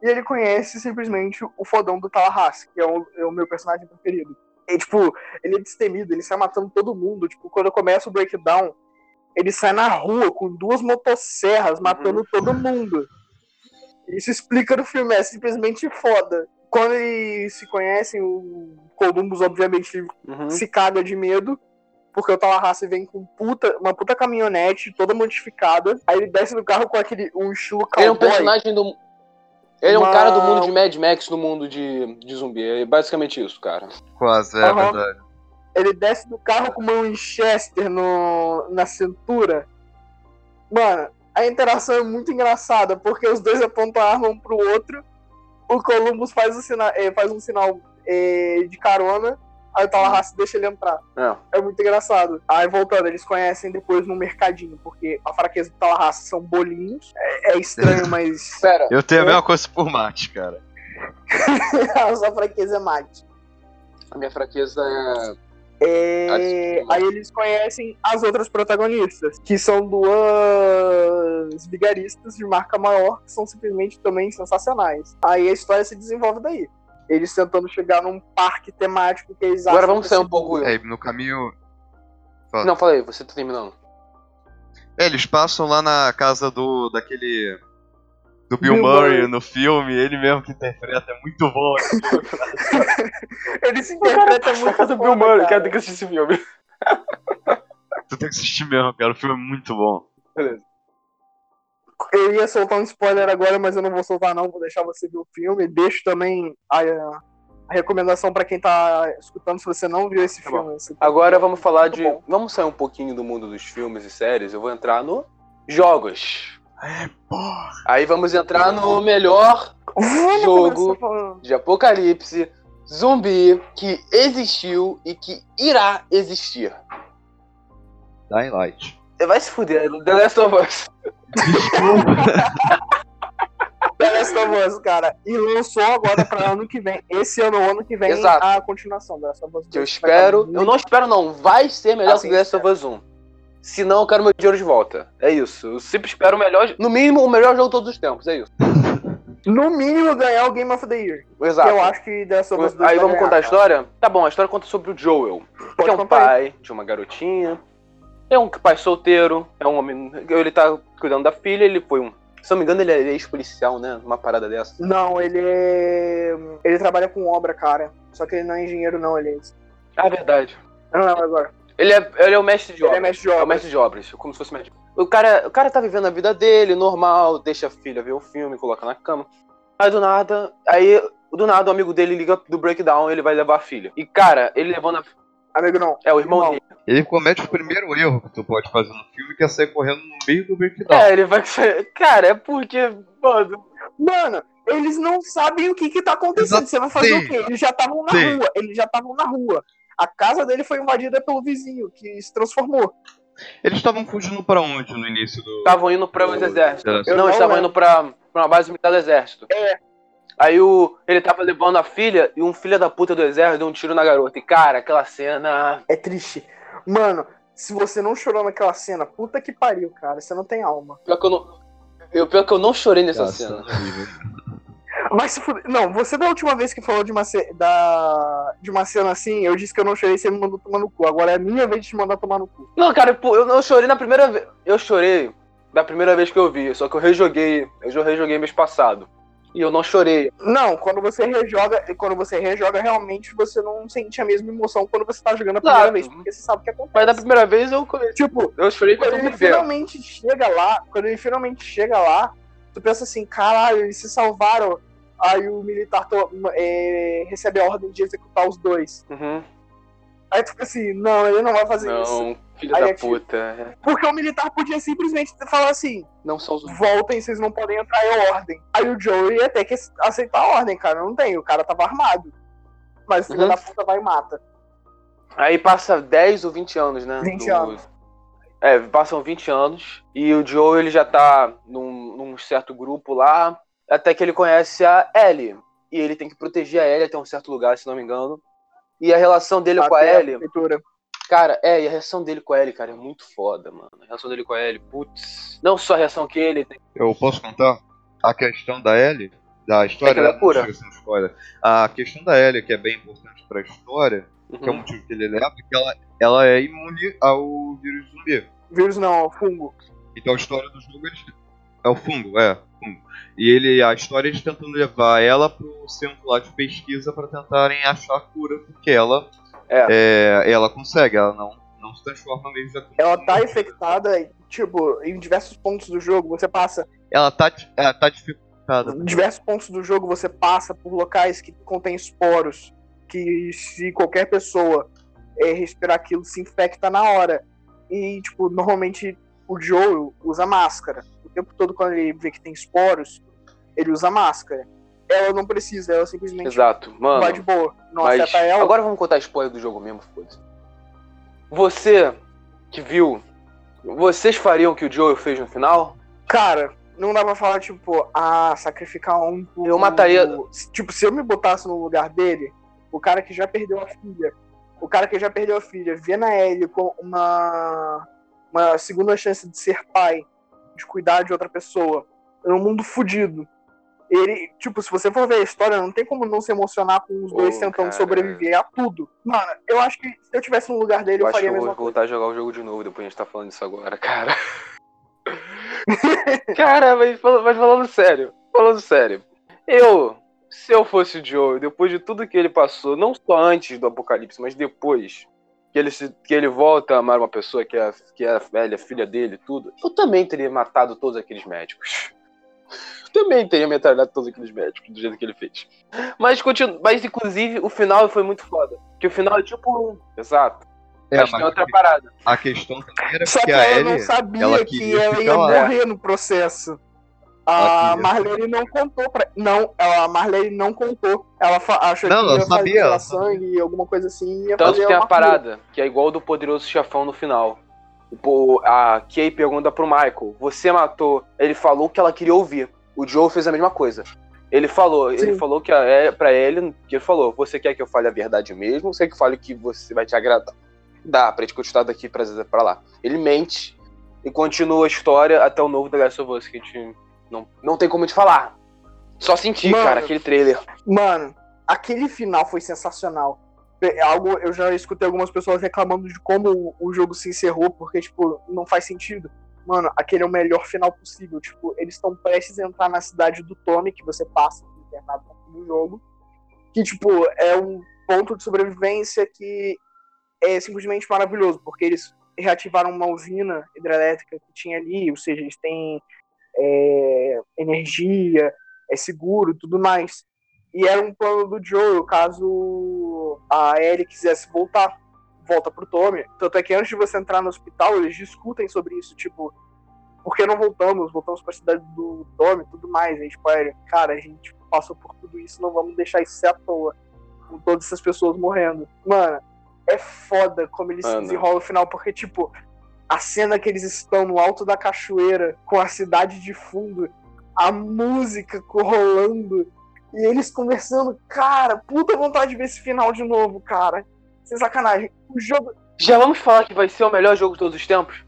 E ele conhece simplesmente o fodão do Tallahassee, que é o, é o meu personagem preferido. E, tipo, ele é destemido, ele sai matando todo mundo. Tipo, quando começa o breakdown, ele sai na rua com duas motosserras matando todo mundo. Isso explica no filme, é simplesmente foda. Quando eles se conhecem, o Columbus obviamente Uhum. se caga de medo, porque o Tallahassee vem com puta, uma puta caminhonete toda modificada. Aí ele desce do carro com aquele um estilo cowboy. Ele é um personagem do. Ele é um Uma- cara do mundo de Mad Max no mundo de, de zumbi. É basicamente isso, cara. Quase, é Aham. verdade. Ele desce do carro com uma Winchester no, na cintura. Mano, a interação é muito engraçada, porque os dois apontam a arma um pro outro. O Columbus faz, o sina eh, faz um sinal eh, de carona, aí o Tallahassee deixa ele entrar. É. É muito engraçado. Aí voltando, eles conhecem depois no mercadinho, porque a fraqueza do Tallahassee são bolinhos. É, é estranho, mas Pera, Eu tenho a É. mesma coisa por mate, cara. a sua fraqueza é mate. a minha fraqueza é. É, aí eles conhecem as outras protagonistas, que são duas vigaristas de marca maior, que são simplesmente também sensacionais. Aí a história se desenvolve daí. Eles tentando chegar num parque temático que eles Agora vamos é sair um pouco. É, no caminho. Fala. Não, falei, você tá terminando. É, eles passam lá na casa do. daquele. do Bill, Bill Murray, Murray. no filme, ele mesmo que interpreta, é muito bom. Ele se interpreta Na muito casa do Bill Murray, cara. quero ter que assistir esse filme. tu tem que assistir mesmo, cara, o filme é muito bom. Beleza. Eu ia soltar um spoiler agora, mas eu não vou soltar não, vou deixar você ver o filme. Deixo também a, a recomendação pra quem tá escutando, se você não viu esse Tá filme. você- Agora vamos falar Muito de. bom. Vamos sair um pouquinho do mundo dos filmes e séries. Eu vou entrar no jogos. É, porra. Aí vamos entrar no melhor Jogo. de apocalipse zumbi que existiu e que irá existir. Dying Light. Vai se fuder, The Last of Us. The Last of Us, cara. E lançou agora pra ano que vem. Esse ano ou ano que vem, Exato. a continuação da Last of Us. Que eu espero. Eu não espero, não. Vai ser melhor Ah, que The Last of Us 1. Se não, eu quero meu dinheiro de volta. É isso. Eu sempre espero o melhor. No mínimo, o melhor jogo de todos os tempos. É isso. No mínimo, ganhar o Game of the Year. Exato. Que eu acho que The Last of Us 2 Aí vamos ganhar, contar a história? Tá bom, a história conta sobre o Joel. que Pode é um contar aí. pai de uma garotinha. É um pai solteiro. É um homem. Ele tá cuidando da filha. Ele foi um. Se não me engano, ele é ex-policial, né? Uma parada dessa. Não, ele é. Ele trabalha com obra, cara. Só que ele não é engenheiro, não, ele é. Ah, verdade. Eu não lembro agora. Ele é, ele é o mestre de Ele obras. é mestre de É o mestre de obras, como se fosse mestre. O cara, o cara tá vivendo a vida dele, normal, deixa a filha ver o filme, coloca na cama. Aí do nada, aí do nada o amigo dele liga do breakdown ele vai levar a filha. E cara, ele levando a. Amigo, não. É, o irmão Irmão. dele. Ele comete o primeiro erro que tu pode fazer no filme, que é sair correndo no meio do breakdown. É, ele vai. Cara, é porque. Mano. Mano, eles não sabem o que que tá acontecendo. Você vai fazer o quê? Eles já estavam na Sim. rua. Eles já estavam na rua. A casa dele foi invadida pelo vizinho, que se transformou. Eles estavam fugindo pra onde no início do. Estavam indo pra os exércitos. Eu não, não eles estavam indo pra, pra uma base militar do exército. É. Aí o, ele tava levando a filha e um filho da puta do exército deu um tiro na garota. E cara, aquela cena. É triste. Mano, se você não chorou naquela cena, puta que pariu, cara. Você não tem alma. Pior que eu não. Eu, pior que eu não chorei nessa Nossa, cena. horrível. Mas se fuder. Não, você da última vez que falou de uma, ce- da... de uma cena assim, eu disse que eu não chorei, você me mandou tomar no cu. Agora é a minha vez de te mandar tomar no cu. Não, cara, eu não chorei na primeira vez. Eu chorei da primeira vez que eu vi, só que eu rejoguei. Eu já rejoguei mês passado. E eu não chorei. Não, quando você rejoga, quando você rejoga, realmente você não sente a mesma emoção quando você tá jogando a primeira Exato. vez, porque você sabe o que acontece. Mas da primeira vez eu, Tipo, eu chorei quando ele finalmente chega lá, quando ele finalmente chega lá, tu pensa assim, caralho, eles se salvaram. Aí o militar to- é, recebe a ordem de executar os dois. Uhum. Aí tu fica assim, não, ele não vai fazer isso. Filho Aí da é puta. Porque o militar podia simplesmente falar assim, Não são os. voltem, vocês não podem entrar, é ordem. Aí o Joey ia ter que aceitar a ordem, cara. Não tem, o cara tava armado. Mas o filho Uhum. da puta vai e mata. Aí passa 10 ou 20 anos, né? 20 do- anos. É, passam 20 anos. E o Joe, ele já tá num, num certo grupo lá. Até que ele conhece a Ellie. E ele tem que proteger a Ellie até um certo lugar, se não me engano. E a relação dele com a Até Ellie. prefeitura. Cara, é, e a reação dele com a Ellie, cara, é muito foda, mano. A reação dele com a Ellie, putz. Não só a reação que ele tem. Eu posso contar? A questão da Ellie, da história. É que ela é pura. a questão da Ellie, que é bem importante pra história, que é o Uhum. motivo que ele leva, é que ela, ela é imune ao vírus zumbi. Vírus não, fungo. Então a história do jogo é o fungo, é, fungo. E ele, a história eles tentando levar ela pro centro lá de pesquisa pra tentarem achar a cura, porque ela é, ela consegue, ela não, não se transforma mesmo já Ela tá infectada, e, tipo, em diversos pontos do jogo, você passa. Ela tá, ela tá dificultada. Em diversos pontos do jogo você passa por locais que contêm esporos. Que se qualquer pessoa é, respirar aquilo, se infecta na hora. E, tipo, normalmente o Joe usa máscara. O tempo todo, quando ele vê que tem esporos, ele usa máscara. Ela não precisa, ela simplesmente Exato, mano. vai de boa. Não Mas afeta ela. agora vamos contar spoiler do jogo mesmo, foda-se. Você que viu, vocês fariam o que o Joel fez no final? Cara, não dá pra falar, tipo, ah, sacrificar um. por- Eu mataria- Tipo, se eu me botasse no lugar dele, o cara que já perdeu a filha, o cara que já perdeu a filha, vê na Ellie com uma, uma segunda chance de ser pai, de cuidar de outra pessoa, num mundo fudido. Ele, tipo, se você for ver a história, não tem como não se emocionar com os Pô, dois tentando cara. sobreviver a tudo. Mano, eu acho que se eu tivesse no lugar dele, Eu eu, faria a eu mesma vou coisa. voltar a jogar o jogo de novo depois a gente tá falando isso agora, cara. cara, mas, mas falando sério. falando sério. Eu, se eu fosse o Joe, depois de tudo que ele passou, não só antes do apocalipse, mas depois que ele, se, que ele volta a amar uma pessoa que é, que é a velha filha dele tudo, eu também teria matado todos aqueles médicos. Também teria metralhado todos aqueles médicos do jeito que ele fez. Mas, continu... mas inclusive, o final foi muito foda. Que o final é tipo um. Exato. É, mas é outra parada. a questão também era Só que que a ela Ellie, não sabia ela que ela ia lá. morrer no processo. A. Marlene não contou pra. Não, ela- a Marlene não contou. Ela fa- achou Não, que ela ia sabia, fazer sangue, alguma coisa assim. Ia Tanto fazer que tem a parada, que é igual do poderoso chefão no final. O- A Kay pergunta pro Michael: Você matou? Ele falou que ela queria ouvir. O Joe fez a mesma coisa. Ele falou, ele Sim. falou que a, é, pra ele, que ele falou: Você quer que eu fale a verdade mesmo? Você quer que eu fale o que você vai te agradar? Dá, pra gente continuar daqui pra, pra lá. Ele mente e continua a história até o novo The Last of Us, que a gente não, não tem como te falar. Só sentir, Mano. cara, aquele trailer. Mano, aquele final foi sensacional. É Algo, eu já escutei algumas pessoas reclamando de como o, jogo se encerrou, porque, tipo, não faz sentido. Mano, aquele é o melhor final possível. Tipo, eles estão prestes a entrar na cidade do Tommy, que você passa no internado do jogo. Que, tipo, é um ponto de sobrevivência que é simplesmente maravilhoso, porque eles reativaram uma usina hidrelétrica que tinha ali, ou seja, eles têm é, energia, é seguro tudo mais. E era um plano do Joel, caso a Ellie quisesse voltar, volta pro Tommy. Tanto é que antes de você entrar no hospital, eles discutem sobre isso, tipo, por que não voltamos? Voltamos pra cidade do Tommy e tudo mais. E, tipo, a Ellie, cara, a gente passou por tudo isso, não vamos deixar isso ser à toa. Com todas essas pessoas morrendo. Mano, é foda como eles se Mano. desenrolam no final, porque, tipo, a cena que eles estão no alto da cachoeira, com a cidade de fundo, a música rolando, e eles conversando, cara, puta vontade de ver esse final de novo, cara. Sem sacanagem. O jogo. Já vamos falar que vai ser o melhor jogo de todos os tempos?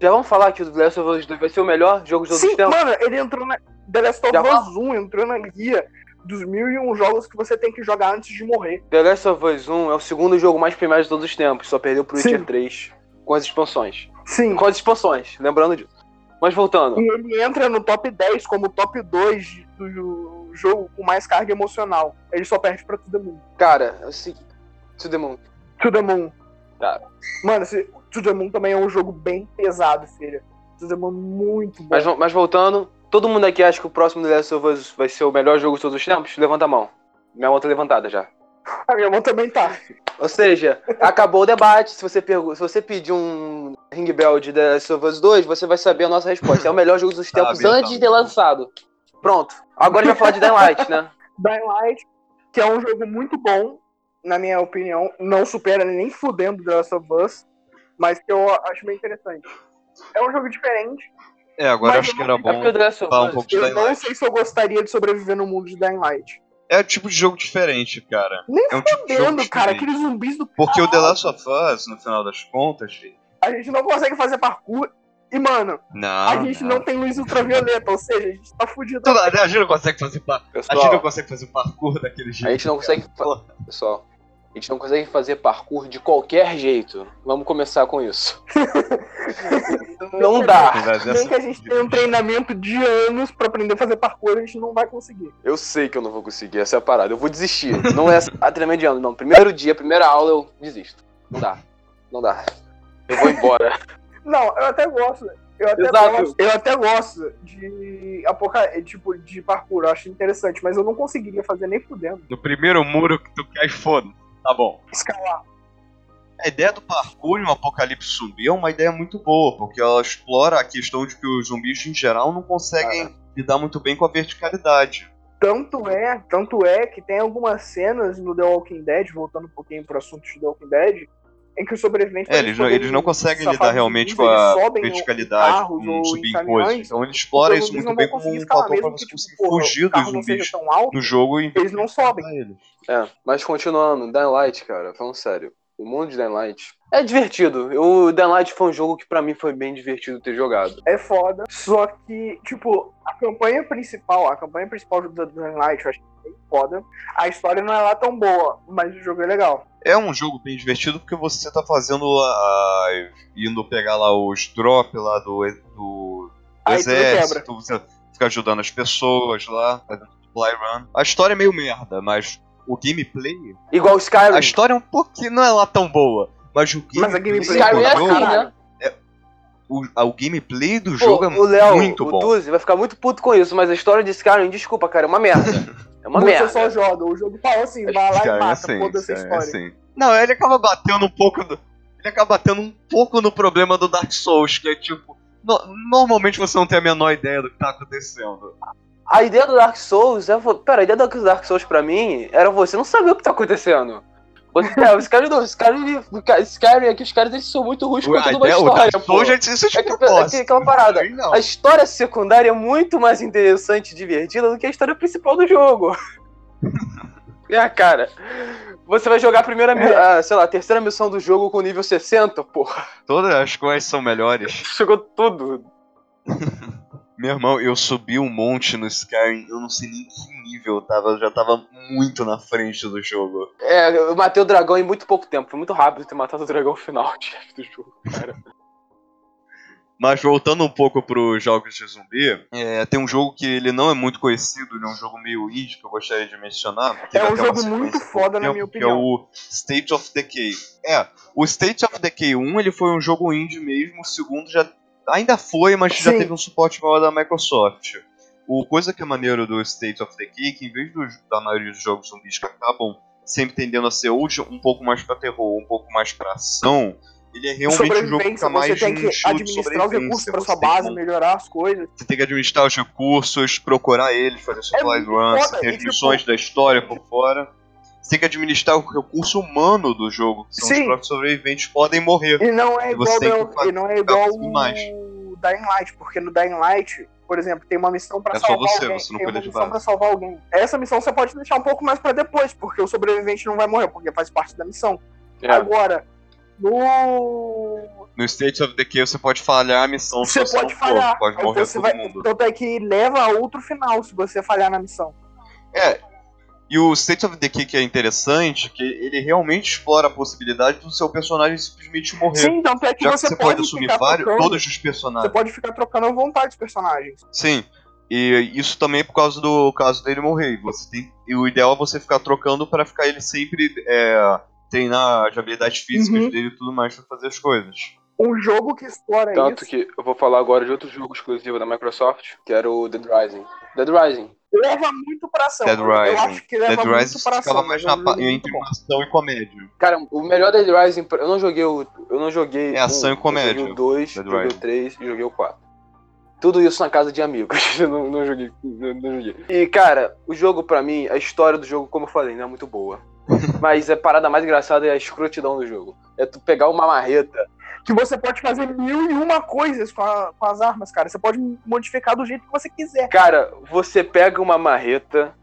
Já vamos falar que o The Last of Us 2 vai ser o melhor jogo de todos Sim, os tempos? mano, ele entrou na. The Last of Us 1 entrou na guia dos mil e um jogos que você tem que jogar antes de morrer. The Last of Us 1 é o segundo jogo mais premiado de todos os tempos, só perdeu pro Sim. Witcher 3 com as expansões. Sim. Com as expansões, lembrando disso. Mas voltando, E ele entra no top 10 como top 2 do jogo com mais carga emocional. Ele só perde pra To The Moon. cara, seguinte. To the Moon. To The Moon. Tá. Mano, esse, To The Moon também é um jogo bem pesado, filha. To The Moon é muito bom. Mas, mas voltando, todo mundo aqui acha que o próximo The Last of Us vai ser o melhor jogo de todos os tempos? Levanta a mão. Minha mão tá levantada já. A minha mão também tá. Ou seja, acabou o debate. Se você, pergu- se você pedir um Ring Bell de The Last of Us 2, você vai saber a nossa resposta. É o melhor jogo dos tempos Sabe, antes de ter lançado. Pronto. Agora a gente vai falar de Dying Light, né? Dying Light, que é um jogo muito bom, na minha opinião. Não supera nem fudendo The Last of Us, mas que eu acho bem interessante. É um jogo diferente. É, agora acho eu que não- era É porque bom of falar um Us. pouco de Eu Dying não Light. sei se eu gostaria de sobreviver no mundo de Dying Light. É o tipo de jogo diferente, cara. Nem é um tipo de jogo Fudendo, cara, aqueles zumbis do Porque o The Last of Us, no final das contas, filho, A gente não consegue fazer parkour. E, mano, não. a gente não tem luz ultravioleta, ou seja, a gente tá fudido. Tudo- A gente não consegue fazer par... A gente não consegue fazer parkour daquele jeito. a gente não consegue. fa- Pessoal, a gente não consegue fazer parkour de qualquer jeito. Vamos começar com isso. Não dá. Nem que a gente tenha um treinamento de anos pra aprender a fazer parkour, a gente não vai conseguir. Eu sei que eu não vou conseguir, essa é a parada. Eu vou desistir. Não é a treinamento de ano, não. Primeiro dia, primeira aula, eu desisto. Não dá. Não dá. Eu vou embora. Não, eu até gosto. Eu até, Exato. gosto, eu até gosto de apoca... tipo de parkour, eu acho interessante, mas eu não conseguiria fazer nem fudendo. No primeiro muro que tu cai, foda. Tá bom. Escalar. A ideia do parkour em um apocalipse zumbi é uma ideia muito boa, porque ela explora a questão de que os zumbis em geral não conseguem lidar muito bem com a verticalidade. Tanto é, tanto é que tem algumas cenas no The Walking Dead, voltando um pouquinho pro assunto de The Walking Dead, em que os sobreviventes. É, eles não, eles não conseguem lidar realmente com a verticalidade, com subir em coisas. Então ele explora isso muito bem como um fator pra você conseguir fugir dos zumbis tão alto, no jogo e eles não sobem. eles. É, mas continuando, Dying Light, cara, falando sério. O mundo de Dying Light é divertido. O Dying Light foi um jogo que pra mim foi bem divertido ter jogado. É foda. Só que, tipo, a campanha principal, a campanha principal do Dying Light eu achei bem foda. A história não é lá tão boa, mas o jogo é legal. É um jogo bem divertido porque você tá fazendo a, indo pegar lá os drop lá do, do, do tudo exército, você fica ajudando as pessoas lá, fazendo supply run. A história é meio merda, mas o gameplay. Igual o Skyrim. A história é um pouquinho. não é lá tão boa. Mas o gameplay, Mas a gameplay Skyrim é jogo, assim, né? o, o gameplay do Pô, jogo é o Léo, muito o bom. Duzi vai ficar muito puto com isso, mas a história de Skyrim, desculpa, cara, é uma merda. É uma você merda. só joga. O jogo fala assim, vai lá Skyrim e é mata, assim, foda-se a Skyrim é história. assim. Não, ele acaba batendo um pouco. do- ele acaba batendo um pouco no problema do Dark Souls, que é tipo. no- normalmente você não tem a menor ideia do que tá acontecendo. A ideia do Dark Souls é. Pera, a ideia do Dark Souls pra mim era você não saber o que tá acontecendo. É, os caras não. Os caras. Skyrim aqui, os caras eles são muito ruins contando uma o história, pô. Já disse isso É que- é que aquela parada. Aí não. A história secundária é muito mais interessante e divertida do que a história principal do jogo. É, cara. Você vai jogar a primeira, mi- a, sei lá, a terceira missão do jogo com nível 60, porra. Todas as coisas são melhores. Chegou tudo. Meu irmão, eu subi um monte no Skyrim, eu não sei nem que nível eu tava, eu já tava muito na frente do jogo. É, eu matei o dragão em muito pouco tempo. Foi muito rápido ter matado o dragão final, chefe do jogo, cara. Mas voltando um pouco pros jogos de zumbi, é, tem um jogo que ele não é muito conhecido, ele é um jogo meio indie que eu gostaria de mencionar. É um jogo muito foda, na tempo, minha Que é opinião. o State of Decay. É, o State of Decay 1 ele foi um jogo indie mesmo, o segundo já ainda foi, mas já Sim. teve um suporte maior da Microsoft. O coisa que é maneiro do State of Decay é que em vez dos- da maioria dos jogos zumbis que acabam sempre tendendo a ser de- um pouco mais pra terror, um pouco mais pra ação, ele é realmente um jogo que fica mais você tem um que de administrar os recursos pra sua que base, melhorar as coisas. você tem que administrar os recursos, procurar eles, fazer supply você tem e as tipo- missões da história por fora. Você tem que administrar o recurso humano do jogo, que são os Sim. próprios sobreviventes podem morrer. E não é você igual, e não é igual o Dying Light, porque no Dying Light, por exemplo, tem uma missão pra É só salvar você, alguém. você não tem uma missão pra salvar alguém. Essa missão você pode deixar um pouco mais pra depois, porque o sobrevivente não vai morrer, porque faz parte da missão. É. Agora, no No State of Decay você pode falhar a missão você pode for, falhar. pode morrer você todo vai, mundo. Tanto é que leva a outro final se você falhar na missão. É, e o State of Decay que é interessante, que ele realmente explora a possibilidade do seu personagem simplesmente morrer. Sim, tanto é que Já que você, você pode pode assumir ficar vários, trocando. todos os Você personagens. pode ficar trocando à vontade os personagens. Sim. E isso também é por causa do caso dele morrer. Você tem, e o ideal é você ficar trocando pra ficar ele sempre é, treinar as habilidades físicas Uhum. dele e tudo mais pra fazer as coisas. Um jogo que explora Tanto isso que eu vou falar agora de outro jogo exclusivo da Microsoft, que era o Dead Rising. Dead Rising. Leva muito pra ação. Dead Eu Rising. acho que leva Dead muito Rising pra ficava ação. mais é na, muito entre ação e comédia. Cara, o melhor Dead Rising, eu não joguei o. Eu não joguei. É ação um, e comédia, Eu joguei o 2, Dead joguei o Rising. 3 e joguei o 4. Tudo isso na casa de amigos. eu não, não joguei. Não, não joguei. E, cara, o jogo, pra mim, a história do jogo, como eu falei, não é muito boa. Mas a parada mais engraçada é a escrotidão do jogo. É tu pegar uma marreta. Que você pode fazer mil e uma coisas com, a- com as armas, cara. Você pode modificar do jeito que você quiser. Cara, você pega uma marreta.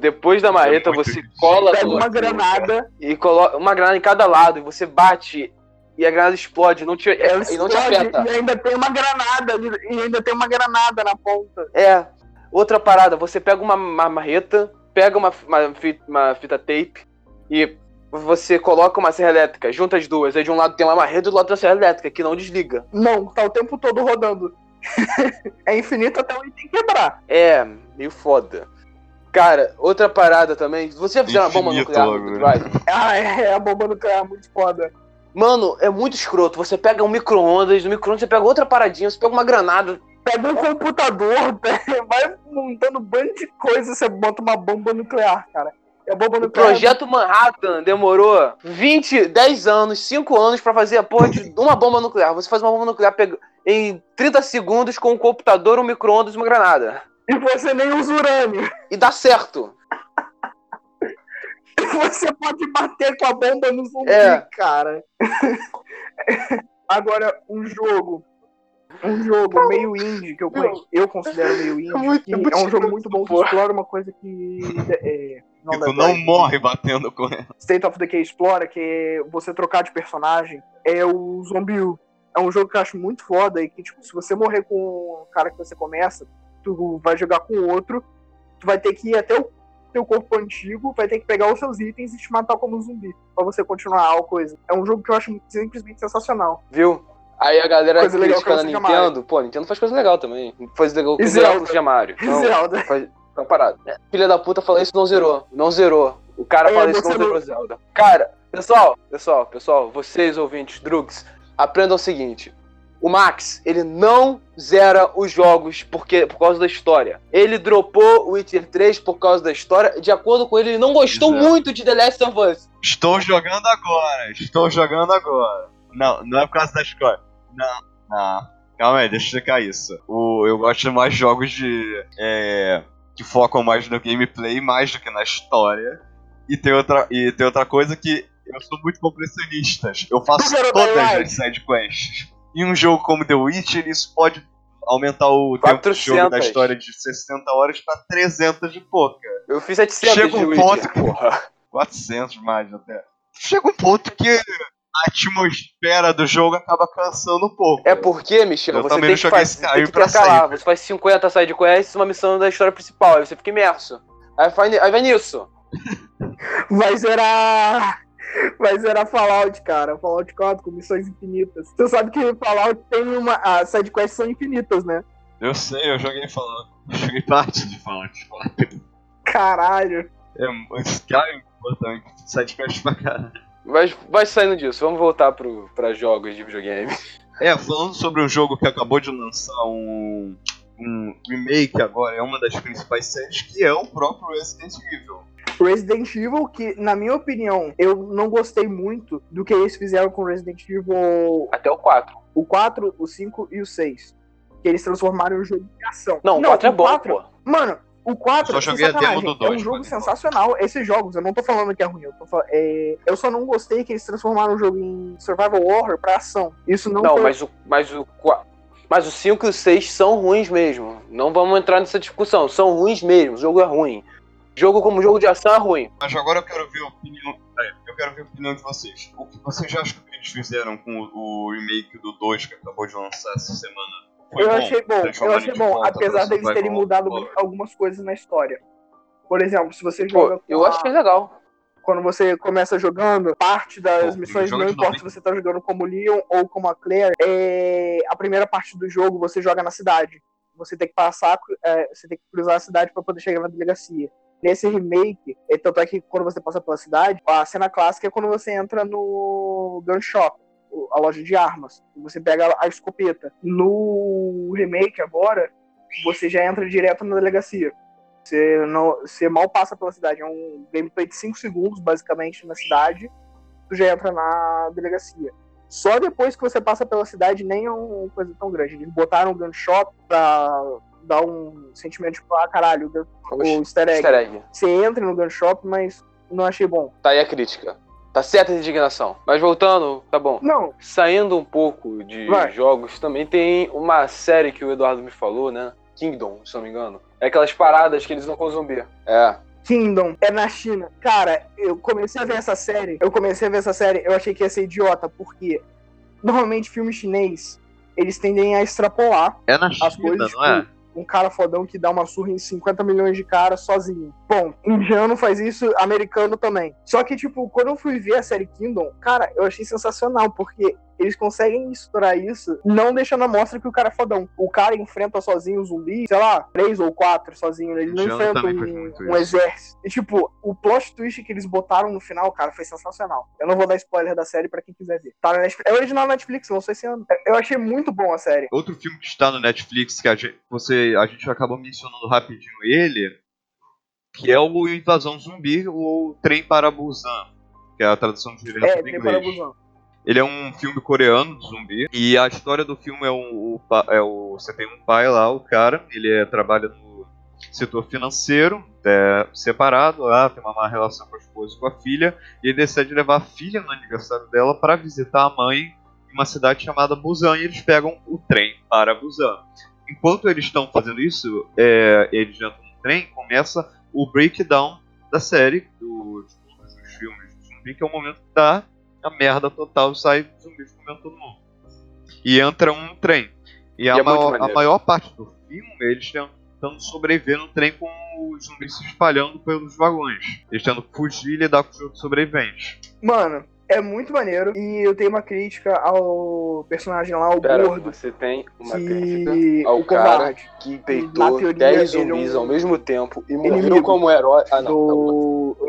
Depois da marreta, É você difícil. cola Pega uma granada, e coloca uma granada em cada lado. E você bate e a granada explode não te, ela e não te afeta. e ainda tem uma granada, e ainda tem uma granada na ponta. É. Outra parada, você pega uma, uma marreta, pega uma, uma, fita, uma fita tape e você coloca uma serra elétrica, junta as duas. Aí de um lado tem uma marreta e do outro tem a serra elétrica, que não desliga. Não, tá o tempo todo rodando. é infinito até o item quebrar. É, meio foda. Cara, outra parada também. Você já fizeram uma bomba nuclear logo, no né? Drive? Ah, é, a bomba nuclear é muito foda. Mano, é muito escroto. Você pega um micro-ondas, no micro-ondas você pega outra paradinha, você pega uma granada. Pega um computador, vai montando um bando de coisa, você bota uma bomba nuclear, cara. A bomba projeto Manhattan demorou 20, 10 anos, 5 anos pra fazer a porra de uma bomba nuclear. Você faz uma bomba nuclear em 30 segundos com um computador, um micro-ondas e uma granada. E você nem usa urânio. E dá certo. Você pode bater com a bomba no zumbi, É. cara. Agora, um jogo. Um jogo meio indie, que eu, eu considero meio indie, é é um jogo muito bom que explora uma coisa que. É, Tipo, não morre batendo com ela. State of Decay explora, que é você trocar de personagem, é o Zombie U. É um jogo que eu acho muito foda e que, tipo, se você morrer com o cara que você começa, tu vai jogar com outro, tu vai ter que ir até o teu corpo antigo, vai ter que pegar os seus itens e te matar como zumbi, pra você continuar a coisa. É um jogo que eu acho simplesmente sensacional. Viu? Aí a galera Coisa legal criticando a Nintendo, pô, a Nintendo faz coisa legal também. Faz legal Zelda? com o Mario. Então, Zelda. faz, tá parado. Filha da puta falou isso não zerou. Não zerou. O cara É, fala isso não não- zerou Zelda. Cara, pessoal, pessoal, pessoal, vocês ouvintes, Drugs, aprendam o seguinte. O Max, ele não zera os jogos porque, por causa da história. Ele dropou o Witcher 3 por causa da história. De acordo com ele, ele não gostou Exato. muito de The Last of Us. Estou jogando agora, estou jogando agora. Não, não é por causa da escola. Não, não. Calma aí, deixa eu explicar isso. O, eu gosto de mais jogos de. É, que focam mais no gameplay mais do que na história. E tem outra, e tem outra coisa que eu sou muito completionista. Eu faço todas as sidequests. Em um jogo como The Witcher, isso pode aumentar o tempo de jogo da 400. história de 60 horas pra 300 e pouca. Eu fiz 700 Chega de um Witcher, ponto que- porra. 400 mais até. Chega um ponto que a atmosfera do jogo acaba cansando um pouco. É porque, Michel, Eu você também tem não que, faz, tem que sempre. Você faz 50 sidequests e uma missão da história principal. Aí você fica imerso. Aí vai, aí vai nisso. Vai zerar. Vai zerar Fallout, cara. Fallout 4 com missões infinitas. Você sabe que Fallout tem uma. As sidequests são infinitas, né? Eu sei, eu joguei falando. Eu joguei parte de Fallout 4. Caralho. É muito Skyrim importante. Sidequest pra caralho. Vai, vai saindo disso. Vamos voltar pro, pra jogos de videogame. É, falando sobre um jogo que acabou de lançar um, um remake agora, é uma das principais séries, que é o próprio Resident Evil. Resident Evil, que, na minha opinião, eu não gostei muito do que eles fizeram com Resident Evil Até o 4. o 4, o 5 e o 6. Que eles transformaram em um jogo de ação. Não, o 4 é bom, 4 pô. Mano, o 4 Eu só joguei a sacanagem, demo do é um dois, jogo sensacional. Esses jogos, eu não tô falando que é ruim. Eu, tô fal- é, eu só não gostei que eles transformaram o jogo em survival horror pra ação. Isso não, Não, foi... mas o, mas o 4. Mas o 5 e o 6 são ruins mesmo. Não vamos entrar nessa discussão. São ruins mesmo. O jogo é ruim. Jogo como jogo de ação é ruim. Mas agora eu quero ver a opinião. é, eu quero ver a opinião de vocês. O que vocês acham que eles fizeram com o, o remake do 2 que acabou de lançar essa semana? Foi eu bom? achei bom, eu achei de bom, apesar deles terem mudado algumas coisas na história. Por exemplo, se você joga. Pô, com eu a- achei legal. Quando você começa jogando, parte das Pô, missões, joga não importa se você tá jogando como Leon ou como a Claire, é... a primeira parte do jogo você joga na cidade. Você tem que passar, é, você tem que cruzar a cidade para poder chegar na delegacia. Nesse remake, é, tanto é que quando você passa pela cidade, a cena clássica é quando você entra no gun shop, a loja de armas. Você pega a escopeta. No remake agora, você já entra direto na delegacia. Você, não, você mal passa pela cidade. É um gameplay de 5 segundos, basicamente, na cidade. Tu já entra na delegacia. Só depois que você passa pela cidade, nem é uma coisa tão grande. Eles botaram o gun shop pra dar um sentimento de, ah, caralho, o, o easter egg. Easter egg. Você entra no gun shop, mas não achei bom. Tá aí a crítica. Tá certa a indignação. Mas voltando, tá bom. Não, Saindo um pouco de Vai. jogos, também tem uma série que o Eduardo me falou, né? Kingdom, se não me engano. É aquelas paradas que eles vão com zumbi. É. Kingdom é na China. Cara, eu comecei a ver essa série. Eu comecei a ver essa série, eu achei que ia ser idiota, porque normalmente filme chinês, eles tendem a extrapolar É na as China, coisas, não é? tipo, um cara fodão que dá uma surra em 50 milhões de caras sozinho. Bom, indiano faz isso, americano também. Só que, tipo, quando eu fui ver a série Kingdom, cara, eu achei sensacional, porque eles conseguem misturar isso, não deixando a mostra que o cara é fodão. O cara enfrenta sozinho os zumbis, sei lá, três ou quatro sozinho, ele não enfrenta um, um exército. E, tipo, o plot twist que eles botaram no final, cara, foi sensacional. Eu não vou dar spoiler da série pra quem quiser ver. Tá na Netflix. É original na Netflix, lançou esse ano. Eu achei muito bom a série. Outro filme que está no Netflix, que a gente, você, a gente acabou mencionando rapidinho ele, que é o Invasão Zumbi, ou Trem para Busan, que é a tradução direta É, do tem para inglês. Ele é um filme coreano de zumbi. E a história do filme é, é o. Você tem um pai lá, o cara, ele é, trabalha no setor financeiro, é, separado lá, tem uma má relação com a esposa e com a filha, e ele decide levar a filha no aniversário dela para visitar a mãe em uma cidade chamada Busan, e eles pegam o trem para Busan. Enquanto eles estão fazendo isso, é, eles entram no trem, começa o breakdown da série, do, de todos os filmes de zumbi, que é o momento dá a merda total, sai zumbis comendo todo mundo. E entra um trem. E, a, é maior, a maior parte do filme, eles tentando sobreviver no trem com os zumbis se espalhando pelos vagões. Eles tendo que fugir e lidar com os outros sobreviventes. Mano, é muito maneiro. E eu tenho uma crítica ao personagem lá, o Pera, gordo. você tem uma Que crítica ao o cara covarde que peitou teoria, 10 ele é zumbis um ao mesmo tempo e morreu como herói. Ah, não. tá bom. do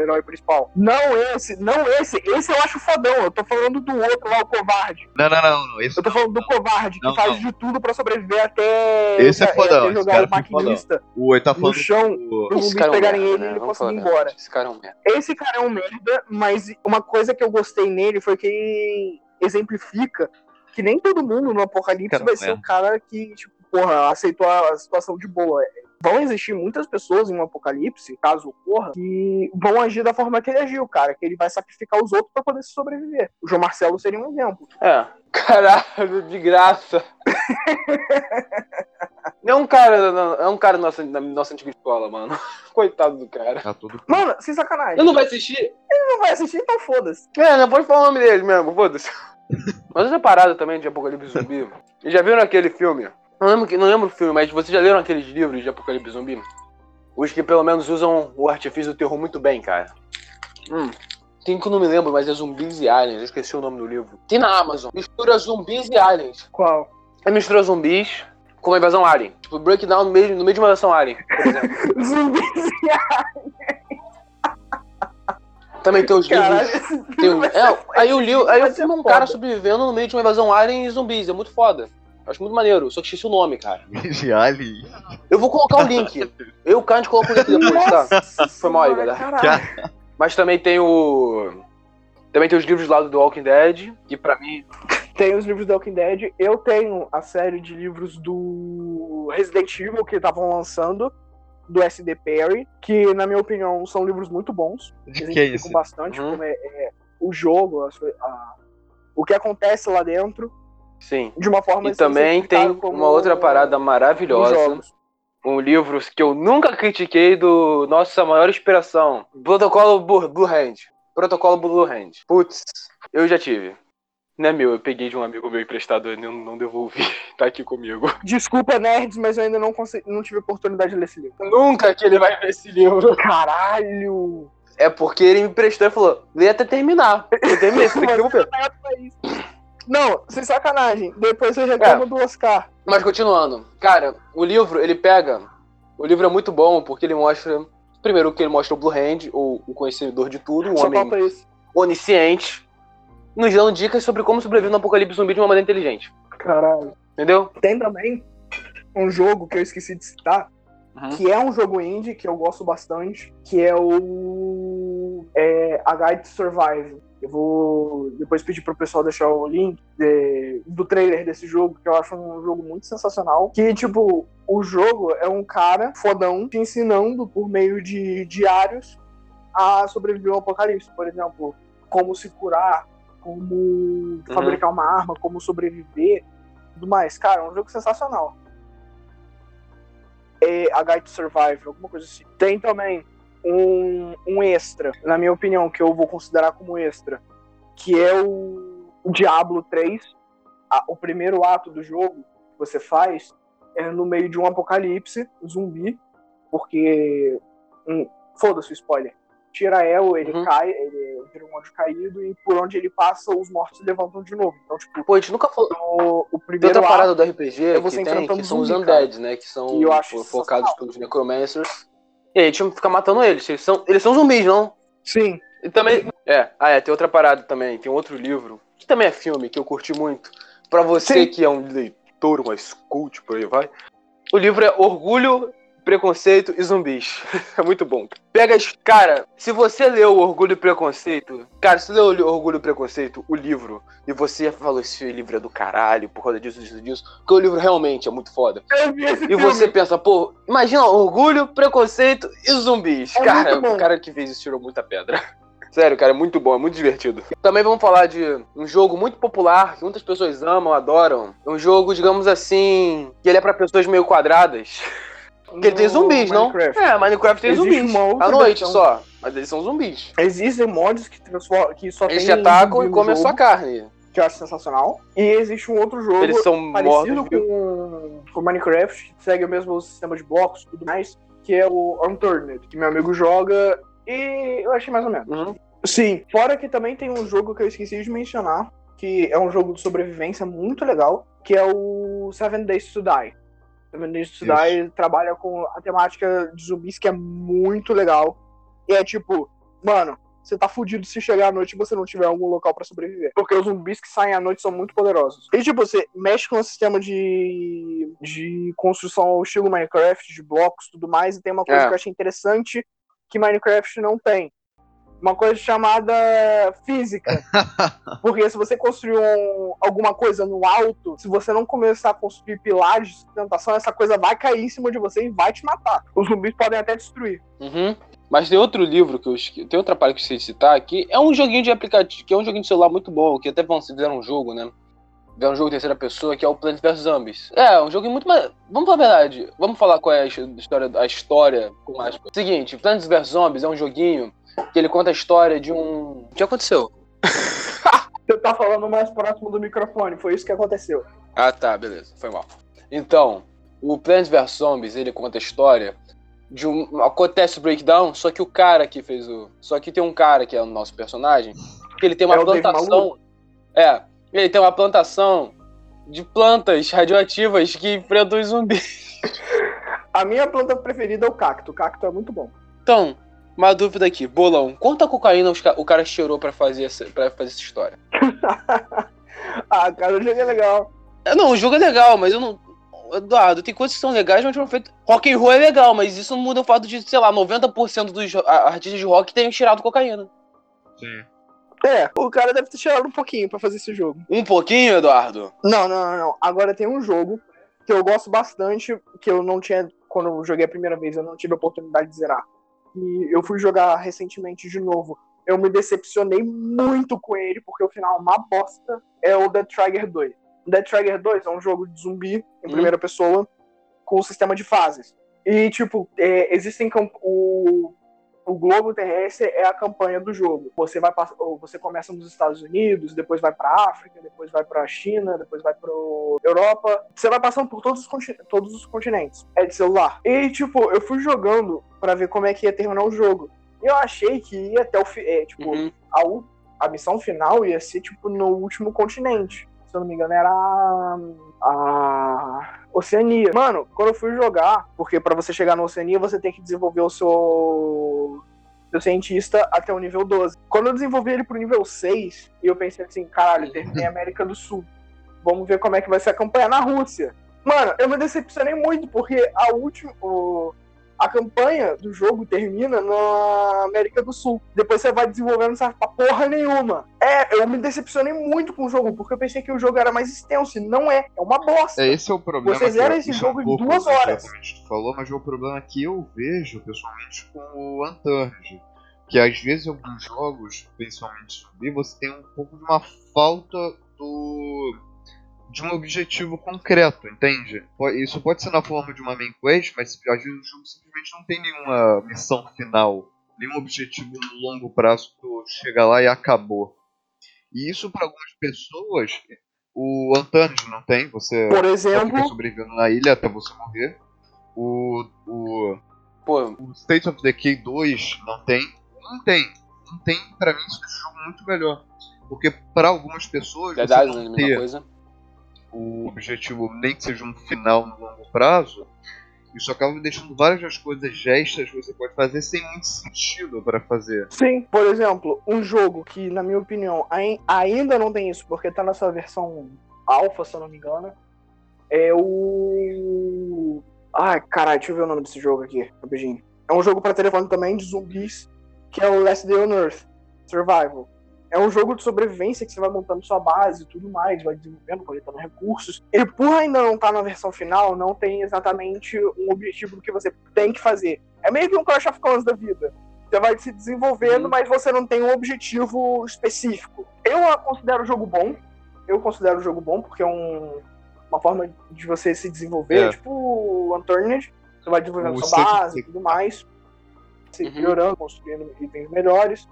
herói principal. Não esse, não esse. Esse eu acho fodão. Eu tô falando do outro lá, o covarde. Não, não, não. não. Esse Eu tô falando do covarde, que Não, faz não. de tudo pra sobreviver até, Esse é até fodão, esse jogar cara o é muito maquinista O tá no falando chão do... pros Esse zumbis cara é um pegarem ele e ele conseguir ir embora. Esse cara é um merda. Esse cara é um merda, mas uma coisa que eu gostei nele foi que ele exemplifica que nem todo mundo no Apocalipse Cara, vai ser é. o cara que, tipo, porra, aceitou a situação de boa. Vão existir muitas pessoas em um apocalipse, caso ocorra, que vão agir da forma que ele agiu, cara. Que ele vai sacrificar os outros pra poder sobreviver. O João Marcelo seria um exemplo. É. Caralho, de graça. É um cara, não, é um cara da nossa, da nossa antiga escola, mano. Coitado do cara. Tá tudo... Mano, sem sacanagem. Ele não vai assistir? Ele não vai assistir, então foda-se. É, não pode falar o nome dele mesmo, foda-se. Mas outra parada também de Apocalipse Zumbi. Vocês já viram aquele filme? Não lembro, que- não lembro o filme, mas vocês já leram aqueles livros de Apocalipse Zumbi? Os que pelo menos usam o artifício do terror muito bem, cara. Hum. Tem que eu não me lembro, mas é Zumbis e Aliens. Eu esqueci o nome do livro. Tem na Amazon. Mistura zumbis e aliens. Qual? É mistura zumbis com uma invasão alien. Tipo, breakdown no meio, no meio de uma invasão alien, por exemplo. Zumbi. Também tem os Caralho, livros. Tem um- é, aí o, li, aí filme é um foda. cara sobrevivendo no meio de uma invasão alien e zumbis. É muito foda. Acho muito maneiro. Só que esqueci o nome, cara. De Ali. Eu vou colocar o link. Eu e o Kant coloco o link depois, tá? Foi mal aí, galera. caralho. Mas também tem o. Também tem os livros lá do The Walking Dead. Que pra mim. Tem os livros do Walking Dead. Eu tenho a série de livros do Resident Evil que estavam lançando, do SD Perry, que, na minha opinião, são livros muito bons. De que é isso? bastante Uhum. como é, é o jogo, a a- o que acontece lá dentro, Sim. de uma forma E também tem uma outra parada maravilhosa. Um livro que eu nunca critiquei do nossa maior inspiração. Protocolo Blue, Hand. Protocolo Blue Hand. Putz, eu já tive. Não é meu, eu peguei de um amigo meu emprestado e não, não devolvi. Tá aqui comigo. Desculpa, nerds, mas eu ainda não, consegui, não tive oportunidade de ler esse livro. Nunca que ele vai ver esse livro. Caralho! É porque ele me emprestou e falou: lê até terminar. Eu terminei, você tem que devolver. Não, sem sacanagem. Depois você reclama do Oscar. Mas continuando, cara, o livro, ele pega. O livro é muito bom porque ele mostra. Primeiro que ele mostra o Blue Hand, ou o conhecedor de tudo, um Só homem isso. onisciente, nos dando dicas sobre como sobreviver no apocalipse zumbi de uma maneira inteligente. Caralho. Entendeu? Tem também um jogo que eu esqueci de citar, Uhum. que é um jogo indie que eu gosto bastante, que é o é, A Guide to Survive. Eu vou depois pedir pro pessoal deixar o link de- do trailer desse jogo, que eu acho um jogo muito sensacional. Que, tipo, o jogo é um cara fodão te ensinando por meio de diários a sobreviver ao apocalipse. Por exemplo, como se curar, como fabricar uma arma, como sobreviver, tudo mais. Cara, é um jogo sensacional. É a Guide to Survive, alguma coisa assim. Tem também um, um extra, na minha opinião, que eu vou considerar como extra, que é o Diablo 3. A- o primeiro ato do jogo que você faz é no meio de um apocalipse zumbi, porque. hum, Foda-se o spoiler. Tira El, ele Uhum. cai, ele vira um anjo caído, e por onde ele passa, os mortos se levantam de novo. Então, tipo, Pô, a gente nunca falou. o, o primeiro outra parada ato, do RPG é que tem, que são os zumbi, undeads, né? Que são fo- focados pelos necromancers. E aí a gente fica matando eles. Eles são, eles são zumbis, não? sim, E também. É, ah, é, tem outra parada também. Tem outro livro, que também é filme, que eu curti muito. Pra você Sim. que é um leitor, um cult, por aí vai. O livro é Orgulho, Preconceito e Zumbis. é muito bom. Pega as. Cara, se você leu Orgulho e Preconceito. Cara, se leu Orgulho e Preconceito, o livro, e você falou: esse livro é do caralho, por causa disso, disso, disso. Porque o livro realmente é muito foda. E você pensa, pô, imagina Orgulho, Preconceito e Zumbis. É cara, o cara que fez isso tirou muita pedra. Sério, cara, é muito bom, é muito divertido. Também vamos falar de um jogo muito popular, que muitas pessoas amam, adoram. É um jogo, digamos assim, que ele é pra pessoas meio quadradas. Que ele tem zumbis, Minecraft. não? É, Minecraft tem Existe zumbis. outra À noite versão. só. Mas eles são zumbis. Existem mods que, transformam, que só Eles te tem atacam zumbi e no comem a sua carne. que eu acho sensacional. E existe um outro jogo Eles são parecido mortos, com, com Minecraft, que segue o mesmo sistema de blocos e tudo mais, que é o Unturned, que meu amigo joga e eu achei mais ou menos. Uhum. Sim, fora que também tem um jogo que eu esqueci de mencionar, que é um jogo de sobrevivência muito legal, que é o Seven Days to Die. Seven Days to Isso. Trabalha com a temática de zumbis que é muito legal. E é tipo, mano, você tá fudido se chegar à noite e você não tiver algum local pra sobreviver. Porque os zumbis que saem à noite são muito poderosos. E tipo, você mexe com o sistema de, de construção ao estilo Minecraft, de blocos e tudo mais, e tem uma coisa É. que eu achei interessante que Minecraft não tem. Uma coisa chamada física. Porque se você construir um- alguma coisa no alto, se você não começar a construir pilares de sustentação, essa coisa vai cair em cima de você e vai te matar. Os zumbis podem até destruir. Uhum. Mas tem outro livro que eu esque... tem outra parte que eu esqueci de citar que é um joguinho de aplicativo, que é um joguinho de celular muito bom, que até vão fizeram um jogo, né? Fizeram um jogo de terceira pessoa que é o Plants vs Zombies. É, um joguinho muito mais. Vamos falar a verdade. Vamos falar qual é a his- história, a história com aspas. Seguinte, Plants vs Zombies é um joguinho que ele conta a história de um. O que aconteceu? Você tá falando mais próximo do microfone, foi isso que aconteceu. Ah, tá, beleza, foi mal. Então, o Plants vs Zombies, ele conta a história de um. Acontece o breakdown, só que o cara que fez o. Só que tem um cara que é o nosso personagem, que ele tem uma É plantação. É, ele tem uma plantação de plantas radioativas que os zumbis. A minha planta preferida é o cacto. O cacto é muito bom. Então, uma dúvida aqui, bolão, quanta cocaína o cara cheirou pra fazer essa, pra fazer essa história? ah, cara, o jogo é legal. É, Não, o jogo é legal, mas eu não. Eduardo, tem coisas que são legais, mas foram feitas. Rock and roll é legal, mas isso não muda o fato de, sei lá, 90% dos artistas de rock terem cheirado cocaína. Sim. É, o cara deve ter tirado um pouquinho pra fazer esse jogo. Um pouquinho, Eduardo? Não, não, não, não. Agora tem um jogo que eu gosto bastante, que eu não tinha. Quando eu joguei a primeira vez, eu não tive a oportunidade de zerar. E eu fui jogar recentemente de novo. Eu me decepcionei muito com ele, porque o final é uma bosta. É o Dead Trigger 2. Dead Trigger 2 é um jogo de zumbi em Hum. primeira pessoa, com um sistema de fases. E, tipo, é, existem. O, o globo terrestre é a campanha do jogo. Você vai você começa nos Estados Unidos, depois vai pra África, depois vai pra China, depois vai pra Europa. Você vai passando por todos os, todos os continentes. É de celular. E, tipo, eu fui jogando pra ver como é que ia terminar o jogo. E eu achei que ia até o é, tipo, Uhum. a, a missão final ia ser, tipo, no último continente. Se eu não me engano, era a, a Oceania. Mano, quando eu fui jogar, porque pra você chegar na Oceania, você tem que desenvolver o seu, seu cientista até o nível 12. Quando eu desenvolvi ele pro nível 6, eu pensei assim, caralho, terminei a América do Sul. Vamos ver como é que vai ser a campanha na Rússia. Mano, eu me decepcionei muito, porque a última. o- a campanha do jogo termina na América do Sul. Depois você vai desenvolvendo, não sabe pra porra nenhuma. É, eu me decepcionei muito com o jogo, porque eu pensei que o jogo era mais extenso, e não é. É uma bosta. É, esse é o problema. Você que zera eu- esse jogo em duas horas. tu falou, mas é o problema que eu vejo pessoalmente com o Unturned. Que às vezes em alguns jogos, principalmente zumbi, você tem um pouco de uma falta do. De um objetivo concreto, entende? Isso pode ser na forma de uma main quest, mas às vezes o jogo simplesmente não tem nenhuma missão final, nenhum objetivo no longo prazo que tu chega lá e acabou. E isso para algumas pessoas, o Unturned não tem, você Por exemplo, fica sobrevivendo na ilha até você morrer. O, o, Pô, o State of Decay 2 não tem. Não tem. Não tem, pra mim, isso deixa o jogo muito melhor. Porque pra algumas pessoas verdade, você não é ter coisa. O objetivo, nem que seja um final no longo prazo, isso acaba deixando várias das coisas gestas que você pode fazer sem muito sentido pra fazer. sim, por exemplo, um jogo que, na minha opinião, ai- ainda não tem isso, porque tá nessa versão alpha, se eu não me engano, é o. Ai, caralho, deixa eu ver o nome desse jogo aqui, rapidinho. É um jogo pra telefone também, de zumbis, que é o Last Day on Earth Survival. É um jogo de sobrevivência que você vai montando sua base e tudo mais, vai desenvolvendo, coletando recursos. Ele, por ainda não estar na versão final, não tem exatamente um objetivo do que você tem que fazer. É meio que um Clash of Clans da vida. Você vai se desenvolvendo, Uhum. mas você não tem um objetivo específico. Eu considero o jogo bom. Eu considero o jogo bom, porque é um- uma forma de você se desenvolver, É. tipo o Unturned. Você vai desenvolvendo O sua base e tudo mais. Se Uhum. melhorando, construindo itens melhores.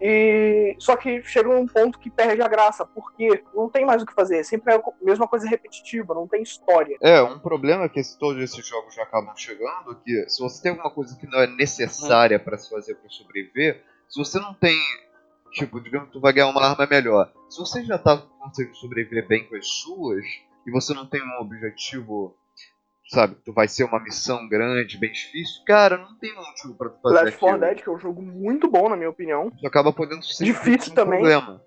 E só que chega um ponto que perde a graça, porque não tem mais o que fazer, sempre é a mesma coisa repetitiva, não tem história. É, um problema que esse- todos esses jogos já acabam chegando, que se você tem alguma coisa que não é necessária pra se fazer pra sobreviver, Se você não tem. Tipo, digamos que tu vai ganhar uma arma melhor. Se você já tá conseguindo sobreviver bem com as suas, e você não tem um objetivo, sabe, tu vai ser uma missão grande, bem difícil, cara, não tem motivo pra tu fazer Left 4 aquilo. Dead, que é um jogo muito bom, na minha opinião. Tu acaba podendo ser Difícil um também. problema.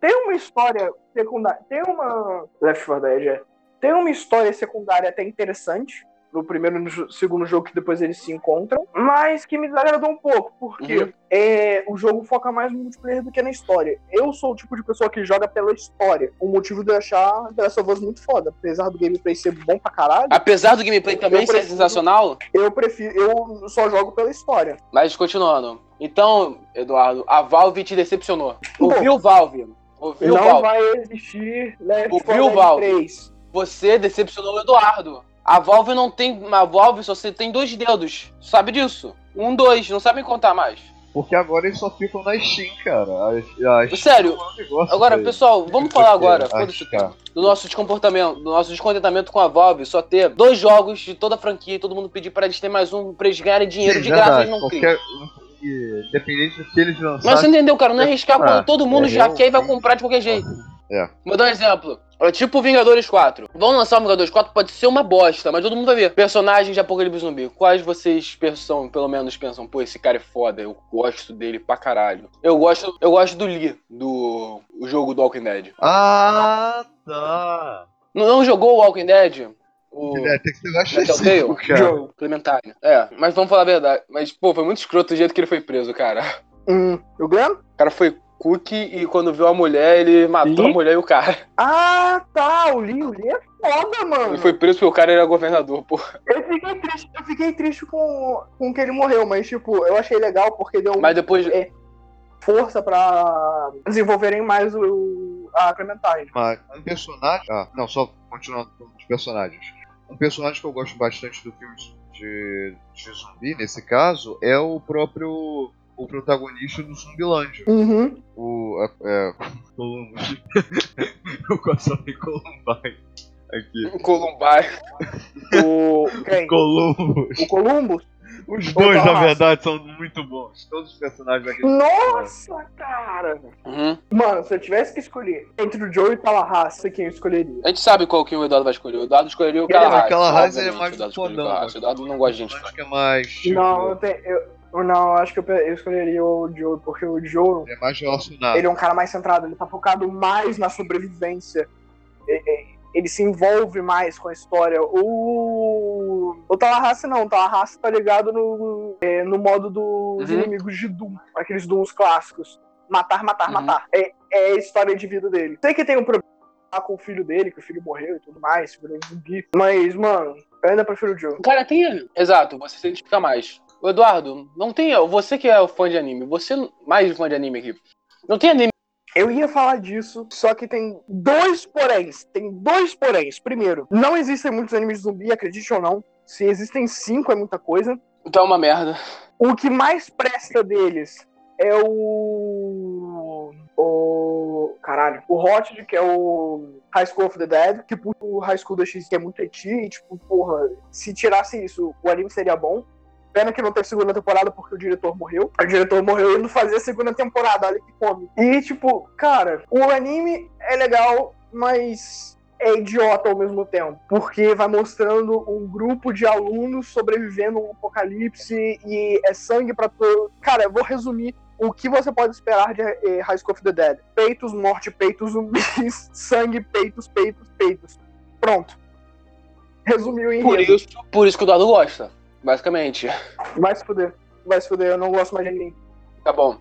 Tem uma história secundária. Tem uma. Left 4 Dead, é. Tem uma história secundária até interessante. No primeiro e no segundo jogo que depois eles se encontram. Mas que me desagradou um pouco. Porque Uhum. é, o jogo foca mais no multiplayer do que na história. Eu sou o tipo de pessoa que joga pela história. O motivo de eu achar The Last of Us muito foda. Apesar do gameplay ser bom pra caralho, Apesar do gameplay também ser prefiro- sensacional, eu prefiro. Eu só jogo pela história. mas continuando. Então, Eduardo, a Valve te decepcionou. Ouviu, Valve? Ouviu, Não Valve? vai existir Left 4 Ouviu, Dead Valve? 3. Você decepcionou o Eduardo. A Valve não tem. A Valve só você tem dois dedos. Sabe disso? Um, dois, não sabem contar mais. Porque agora eles só ficam na Steam, cara. A, a Steam Sério, é Agora, pessoal, vamos falar agora, do nosso descomportamento, do nosso descontentamento com a Valve, só ter dois jogos de toda a franquia e todo mundo pedir pra eles terem mais um, pra eles ganharem dinheiro Sim, de graça, verdade, eles não qualquer, e, Independente do que eles Mas lançarem. você entendeu, cara? Não é arriscar quando todo mundo é, já quer e vai comprar de qualquer jeito. É. Vou dar um exemplo. É tipo Vingadores 4. Vão lançar o Vingadores 4, pode ser uma bosta, mas todo mundo vai ver. Personagens de Apocalipse Zumbi. Quais vocês pensam, pelo menos pensam, pô, esse cara é foda, eu gosto dele pra caralho. Eu gosto, eu gosto do Lee, do o jogo do Walking Dead. Ah, tá. Não, não jogou o Walking Dead? O... É, tem que ser mais Da Telltale? específico, cara. Jogo. Clementine. É, mas vamos falar a verdade. Mas, pô, foi muito escroto o jeito que ele foi preso, cara. Hum, o Glenn? O cara foi cookie e quando viu a mulher, ele matou Lee? a mulher e o cara. Ah, tá. O Lee, o Lee é foda, mano. Ele foi preso porque o cara era governador, pô. Eu fiquei triste, eu fiquei triste com, com que ele morreu, mas, tipo, eu achei legal porque deu Mas depois. É. força pra desenvolverem mais o, a Clementine. Mas um personagem. Ah, não, só continuando com os personagens. Um personagem que eu gosto bastante do filme de, de zumbi, nesse caso, é o próprio. O protagonista do Zumbilândia. Uhum. O. É, Columbus. eu quase falei Columbine. Aqui. Columbine. O. Quem? Columbus. O Columbus? Os dois, na verdade, são muito bons. Todos os personagens daquele Nossa, cara! Uhum. Mano, se eu tivesse que escolher entre o Joe e o Tallahassee, quem eu escolheria? A gente sabe qual que o Eduardo vai escolher. O Eduardo escolheria o Ele- Calarraz. Aquela raiz é mais o Eduardo do o fodão. Calarraz. O Eduardo não gosta de gente Acho que é mais. Tipo, Não, eu, te- eu, não, eu acho que eu, escolheria o Joe, porque o Joe, É mais relacionado. ele é um cara mais centrado, ele tá focado mais na sobrevivência. É- é- Ele se envolve mais com a história. O. O Tallahassee não, o Tallahassee tá ligado no, é, no modo dos Uhum. inimigos de Doom, aqueles Dooms clássicos. Matar, matar, Uhum. matar. É, é a história de vida dele. Sei que tem um problema com o filho dele, que o filho morreu e tudo mais, virou um zumbi. Mas, mano, eu ainda prefiro o Joe. O cara tem. Exato, você se identifica mais. O Eduardo, não tem. Você que é o fã de anime, você mais fã de anime aqui. Não tem anime. Eu ia falar disso, só que tem dois poréns. Tem dois poréns. Primeiro, não existem muitos animes de zumbi, acredite ou não. Se existem cinco, é muita coisa. Então é uma merda. O que mais presta deles é o. O. Caralho. O Hot, que é o High School of the Dead, que puxa o High School da X, que é muito eti, e, tipo, porra, se tirasse isso, o anime seria bom. Pena que não teve segunda temporada porque o diretor morreu. O diretor morreu e não fazia segunda temporada, olha que come. E, tipo, cara, o anime é legal, mas é idiota ao mesmo tempo. Porque vai mostrando um grupo de alunos sobrevivendo um apocalipse e é sangue pra todo. Cara, eu vou resumir o que você pode esperar de eh, High School of the Dead: peitos, morte, peitos, zumbis, sangue, peitos, peitos, peitos. Pronto. Resumiu em Por isso, por isso que o Eduardo gosta, basicamente. Vai se fuder. Vai se fuder, eu não gosto mais de ninguém. Tá bom.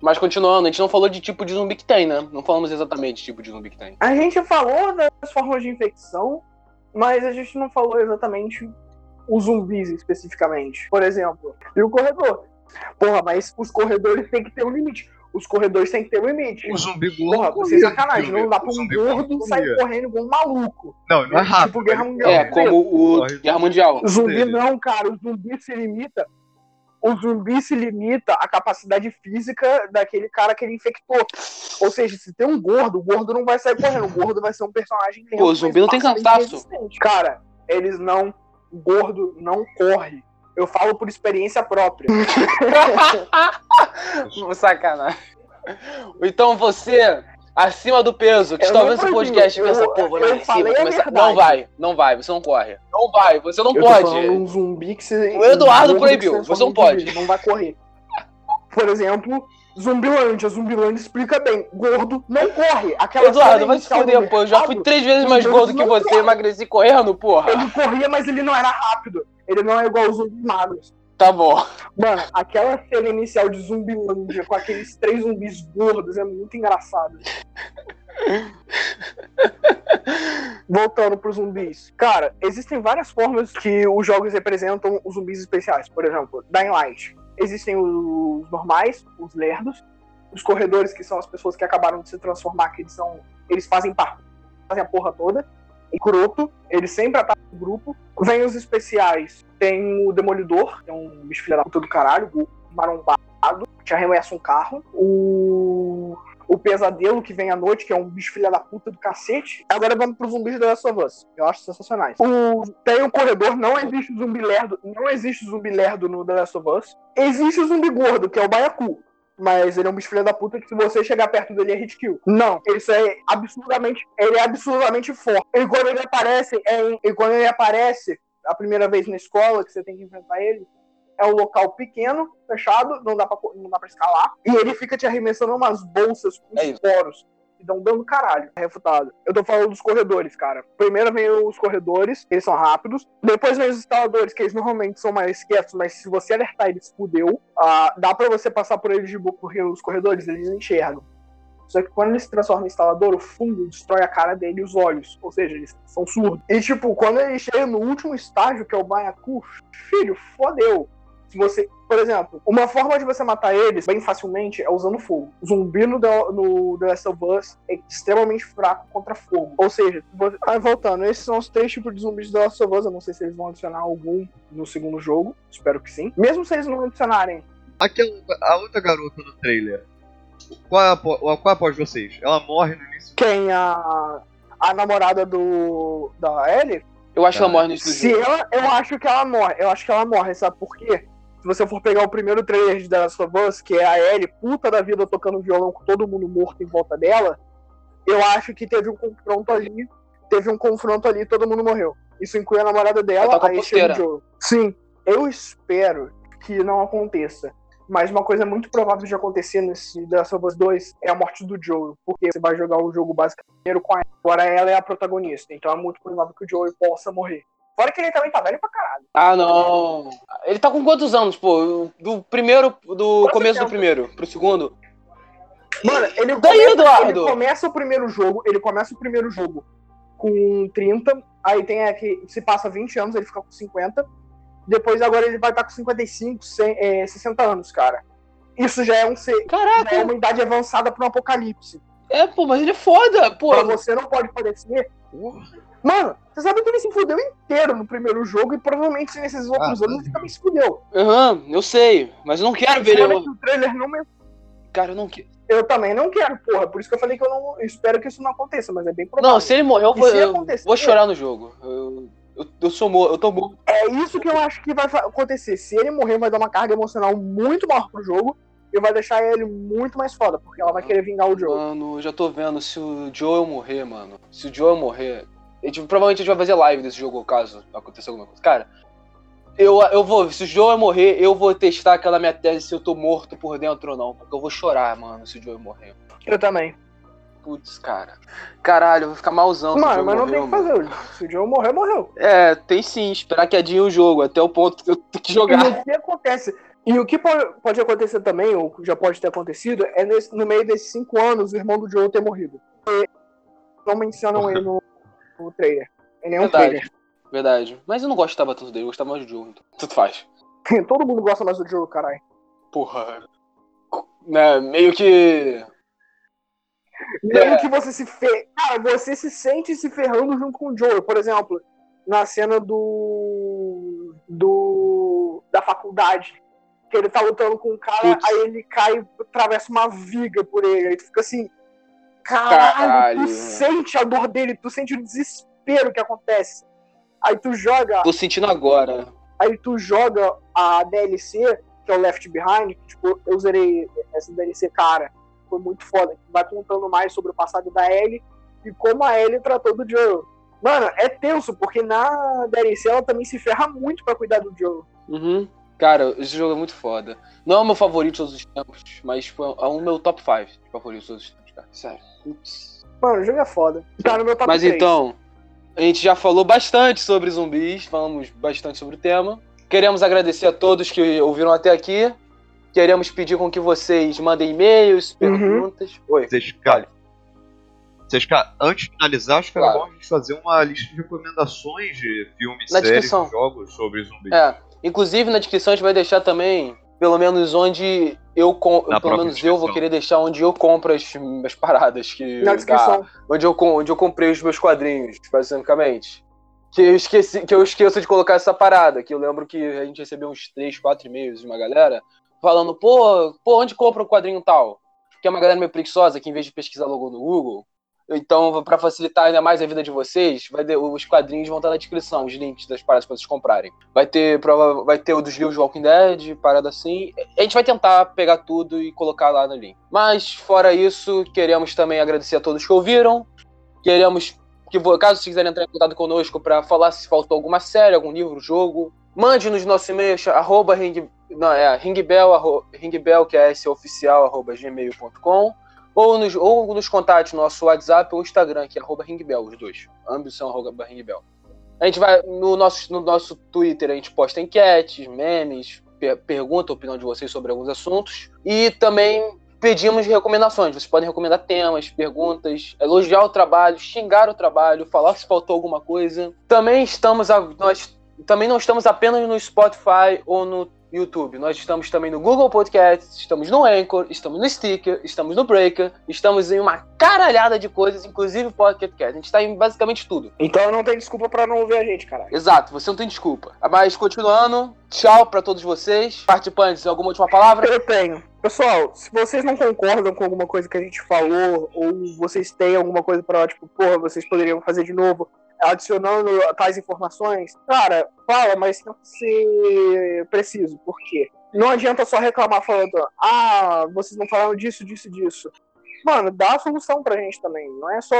Mas continuando, a gente não falou de tipo de zumbi que tem, né? Não falamos exatamente de tipo de zumbi que tem. A gente falou das formas de infecção, mas a gente não falou exatamente os zumbis especificamente. Por exemplo, e o corredor. Porra, mas os corredores têm que ter um limite. Os corredores têm que ter um limite. O zumbi gordo. Porra, sem no sacanagem, não dá O pra um gordo sair correndo igual um maluco. Não, não é rápido. Tipo Guerra ele Mundial. É, como o Corre. Guerra Mundial. O zumbi dele. não, cara, o zumbi se limita. O zumbi se limita à capacidade física daquele cara que ele infectou. Ou seja, se tem um gordo, o gordo não vai sair correndo. O gordo vai ser um personagem lento, Pô, o zumbi não tem cansaço. Cara, eles não. O gordo não corre. Eu falo por experiência própria. Sacanagem. Então você, acima do peso, que Eu está ouvindo esse podcast, eu- pensa, pô, vou lá em cima, começar... Não vai, não vai, você não corre. Não vai, você não Eu pode. um zumbi que você. O Eduardo um proibiu, se você não pode. Não vai correr. Por exemplo, Zumbilândia. Zumbilândia explica bem. Gordo não corre. Aquela Eduardo, vai se fuder, pô. Eu já fui três vezes mais gordo que você, correm. emagreci correndo, porra. Ele corria, mas ele não era rápido. Ele não é igual os zumbis magros. Tá bom. Mano, aquela cena inicial de Zumbilândia com aqueles três zumbis gordos é muito engraçado. Voltando pros zumbis. Cara, existem várias formas que os jogos representam os zumbis especiais. Por exemplo, Dying Light. Existem os normais, os lerdos, os corredores, que são as pessoas que acabaram de se transformar, que eles são. Eles fazem parte, fazem a porra toda. Croto, eles sempre atacam o grupo. Vem os especiais. Tem o Demolidor, que é um bicho filha da puta do caralho, o marombado, que arremessa um carro. O. O pesadelo que vem à noite, que é um bicho filha da puta do cacete. Agora vamos pros zumbis da Last of Us. Eu acho sensacionais. O... Tem o corredor, não existe zumbi lerdo. Não existe zumbi lerdo no The Last of Us. Existe o zumbi gordo, que é o Baiacu. Mas ele é um bicho filho da puta que se você chegar perto dele é hit kill. Não, isso é absurdamente. Ele é absurdamente forte. E quando ele aparece, é em- e quando ele aparece a primeira vez na escola, que você tem que enfrentar ele, é um local pequeno, fechado, não dá pra, não dá pra escalar. E ele fica te arremessando umas bolsas com É isso. Poros. Que dão dano caralho. Refutado. Eu tô falando dos corredores, cara. Primeiro vem os corredores, eles são rápidos. Depois vem os instaladores, que eles normalmente são mais quietos, mas se você alertar eles, fudeu. Ah, dá pra você passar por eles de boa, porque os corredores, eles enxergam. Só que quando ele se transforma em instalador, o fungo destrói a cara dele e os olhos. Ou seja, eles são surdos. E, tipo, quando ele chega no último estágio, que é o Baiacu, filho, fodeu. Se você, por exemplo, uma forma de você matar eles bem facilmente é usando fogo. O zumbi no, The- no The Last of Us é extremamente fraco contra fogo. Ou seja, se você... ah, voltando, esses são os três tipos de zumbis do The Last of Us. Eu não sei se eles vão adicionar algum no segundo jogo. Espero que sim. Mesmo se eles não adicionarem, Aquela, a outra garota no trailer. Qual é a, qual é a pós de vocês? Ela morre no início. quem a, a namorada do da Ellie, Eu acho que ela Ah, morre no início do se jogo. ela, eu acho que ela morre. Eu acho que ela morre, sabe por quê? Se você for pegar o primeiro trailer de The Last of Us, que é a Ellie, puta da vida, tocando violão com todo mundo morto em volta dela, eu acho que teve um confronto ali, teve um confronto ali e todo mundo morreu. Isso inclui a namorada dela, Ela tá a aí chega o posteira. Joel. Sim, eu espero que não aconteça. Mas uma coisa muito provável de acontecer nesse The Last of Us 2 é a morte do Joel. Porque você vai jogar o jogo basicamente primeiro com ela. Agora ela é a protagonista. Então é muito provável que o Joel possa morrer. Fora que ele também tá velho pra caralho. Ah, não. Ele tá com quantos anos, pô? Do primeiro, do Quanto começo do tempo? primeiro pro segundo? Mano, ele Daí, começa, Eduardo? ele começa o primeiro jogo, ele começa o primeiro jogo com 30, aí tem aqui, se passa 20 anos, ele fica com 50. Depois agora ele vai estar com 55, 100, é, 60 anos, cara. Isso já é, um, ser- já é Caraca, uma idade avançada para um apocalipse. é, pô, mas ele é foda, pô. Pra você não pode parecer. Mano, você sabe que ele se fudeu inteiro no primeiro jogo e provavelmente nesses outros Ah, anos ele também se fudeu. Aham, eu sei, mas eu não quero ver ele. o trailer não men- Cara, eu não quero. Eu também não quero, porra. Por isso que eu falei que eu não eu espero que isso não aconteça, mas é bem provável. Não, se ele morrer, eu vou, se eu acontecer? vou chorar no jogo. Eu, eu, eu sou morto, eu tô morto. É isso que eu acho que vai acontecer. Se ele morrer, vai dar uma carga emocional muito maior pro jogo e vai deixar ele muito mais foda, porque ela vai querer vingar o jogo. Mano, eu já tô vendo se o Joel morrer, mano. Se o Joel morrer. A gente, provavelmente a gente vai fazer live desse jogo caso aconteça alguma coisa. Cara, eu, eu vou. Se o Joel morrer, eu vou testar aquela minha tese se eu tô morto por dentro ou não. Porque eu vou chorar, mano, se o Joel morrer. Eu também. Putz, cara. Caralho, eu vou ficar malzão o Mano, mas não tem que mano. fazer. Se o Joe morrer, morreu. É, tem sim. Esperar que adie o jogo até o ponto que eu tenho que E jogar. o que acontece? E o que po- pode acontecer também, ou já pode ter acontecido, é nesse- no meio desses cinco anos o irmão do Joe ter morrido. E não mencionam ele no, no trailer. Ele é um Verdade. trailer. Verdade. Mas eu não gostava tanto dele, eu gostava mais do Joel. Então, tudo faz. Todo mundo gosta mais do Joe, caralho. Porra. Né, meio que. Mesmo É. que você se fe... Cara, você se sente se ferrando junto com o Joel. Por exemplo, na cena do. do. da faculdade. Que ele tá lutando com um cara, Putz. aí ele cai e atravessa uma viga por ele. Aí tu fica assim. Caralho, Caralho. tu sente a dor dele, tu sente o desespero que acontece. Aí tu joga, Tô sentindo agora. aí tu joga a DLC que é o Left Behind, que, tipo, eu zerei essa DLC, cara, foi muito foda. Vai contando mais sobre o passado da Ellie e como a Ellie tratou do Joe. Mano, é tenso, porque na DLC ela também se ferra muito pra cuidar do Joe. Uhum. Cara, esse jogo é muito foda. Não é o meu favorito de todos os tempos, mas foi é um meu top 5 de favoritos de todos os tempos, cara. Sério. Putz. Mano, o jogo é foda. Tá no meu top Mas 3. então, a gente já falou bastante sobre zumbis, falamos bastante sobre o tema. Queremos agradecer a todos que ouviram até aqui. Queremos pedir com que vocês mandem e-mails, Uhum. perguntas. Oi. Vocês, cara, vocês, cara, antes de finalizar, acho que era Claro. bom a gente fazer uma lista de recomendações de filmes, Na séries, descrição. jogos sobre zumbis. É, inclusive na descrição a gente vai deixar também, pelo menos onde eu com, Na pelo menos eu vou querer deixar onde eu compro as, as paradas que Na descrição. onde eu onde eu comprei os meus quadrinhos, basicamente. Que eu esqueci, que eu esqueço de colocar essa parada, que eu lembro que a gente recebeu uns 3, 4 e-mails de uma galera falando, pô, pô, onde compra o quadrinho tal? Que é uma galera meio preguiçosa que em vez de pesquisar logo no Google, então, pra facilitar ainda mais a vida de vocês, vai ter- os quadrinhos vão estar na descrição, os links das paradas pra vocês comprarem. Vai ter, prova, vai ter o dos livros Walking Dead, parada assim. A gente vai tentar pegar tudo e colocar lá no link. Mas, fora isso, queremos também agradecer a todos que ouviram. Queremos que, caso vocês quiserem entrar em contato conosco pra falar se faltou alguma série, algum livro, jogo, mande nos nosso e-mail, arroba é, ringbell, que é esse oficial, arroba gmail.com ou nos, ou nos contate no nosso WhatsApp ou Instagram, que é arroba ringbell, os dois. Ambos são arroba ringbell. A gente vai, no nosso, no nosso Twitter, a gente posta enquetes, memes, per- pergunta a opinião de vocês sobre alguns assuntos. E também pedimos recomendações. Vocês podem recomendar temas, perguntas, elogiar o trabalho, xingar o trabalho, falar se faltou alguma coisa. Também estamos, a- nós também não estamos apenas no Spotify ou no YouTube. Nós estamos também no Google Podcasts, estamos no Anchor, estamos no Sticker, estamos no Breaker, estamos em uma caralhada de coisas, inclusive Pocket Cast. A gente está em basicamente tudo. Então não tem desculpa pra não ouvir a gente, caralho. Exato, você não tem desculpa. Mas continuando, tchau pra todos vocês. Participantes, alguma última palavra? Eu tenho. Pessoal, se vocês não concordam com alguma coisa que a gente falou, ou vocês têm alguma coisa pra, tipo, porra, vocês poderiam fazer de novo, adicionando tais informações, cara, fala, mas tem que ser preciso. Por quê? Não adianta só reclamar falando, ah, vocês não falaram disso, disso, disso. Mano, dá a solução pra gente também. Não é só,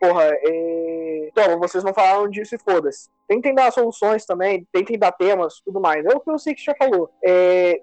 porra, é... toma, vocês não falaram disso e foda-se. Tentem dar soluções também, tentem dar temas, tudo mais. É o que eu sei que já falou. É,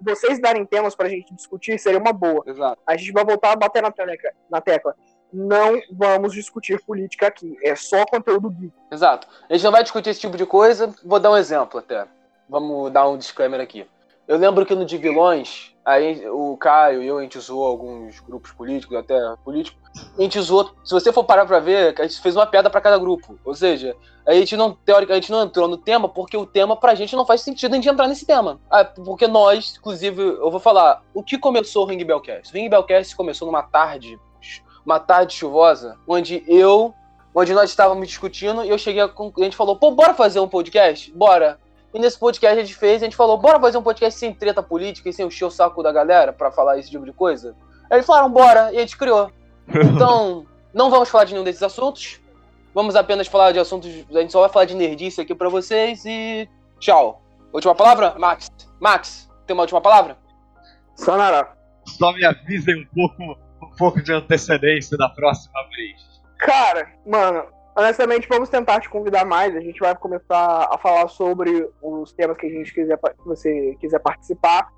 vocês darem temas pra gente discutir seria uma boa. Exato. A gente vai voltar a bater na tecla. Na tecla. Não vamos discutir política aqui. É só conteúdo geek. Exato. A gente não vai discutir esse tipo de coisa. Vou dar um exemplo até. Vamos dar um disclaimer aqui. Eu lembro que no de vilões, aí o Caio e eu, a gente zoou alguns grupos políticos, até políticos. A gente zoou. Se você for parar pra ver, a gente fez uma piada pra cada grupo. Ou seja, a gente não, teoricamente, não entrou no tema porque o tema pra gente não faz sentido a gente entrar nesse tema. Ah, porque nós, inclusive, eu vou falar, o que começou o Ring Bellcast? O Ring Bellcast começou numa tarde, uma tarde chuvosa, onde eu, onde nós estávamos discutindo e eu cheguei a, conclu- a gente falou, pô, bora fazer um podcast? Bora. E nesse podcast a gente fez, a gente falou, bora fazer um podcast sem treta política e sem encher o saco da galera pra falar esse tipo de coisa? Aí eles falaram, bora, e a gente criou. Então, não vamos falar de nenhum desses assuntos. Vamos apenas falar de assuntos. A gente só vai falar de nerdice aqui pra vocês e. Tchau. Última palavra? Max. Max, tem uma última palavra? Sanará. Só me avisem um pouco, pouco de antecedência da próxima vez. Cara, mano, honestamente, vamos tentar te convidar mais. A gente vai começar a falar sobre os temas que a gente quiser, que você quiser participar.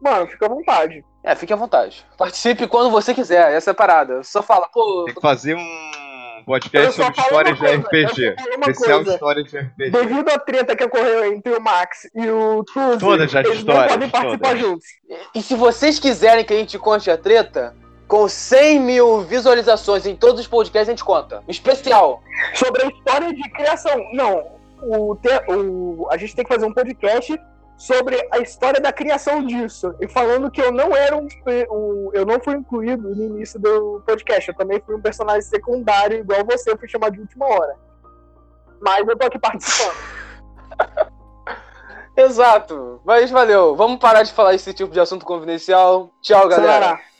Mano, fica à vontade. É, fique à vontade. Participe quando você quiser, essa é a parada. Só fala, pô. Tem que fazer um podcast sobre histórias de RPG. Especial coisa. histórias de RPG. Devido à treta que ocorreu entre o Max e o Tuzi, Todas as eles não podem participar todas. juntos. E se vocês quiserem que a gente conte a treta, com 100 mil visualizações em todos os podcasts, a gente conta. Um especial. Sobre a história de criação. Não, o, te- o- a gente tem que fazer um podcast sobre a história da criação disso. E falando que eu não era um, um- Eu não fui incluído no início do podcast. Eu também fui um personagem secundário, igual você, eu fui chamado de última hora. Mas eu tô aqui participando. Exato. Mas valeu. Vamos parar de falar esse tipo de assunto confidencial. Tchau, galera. Sanará.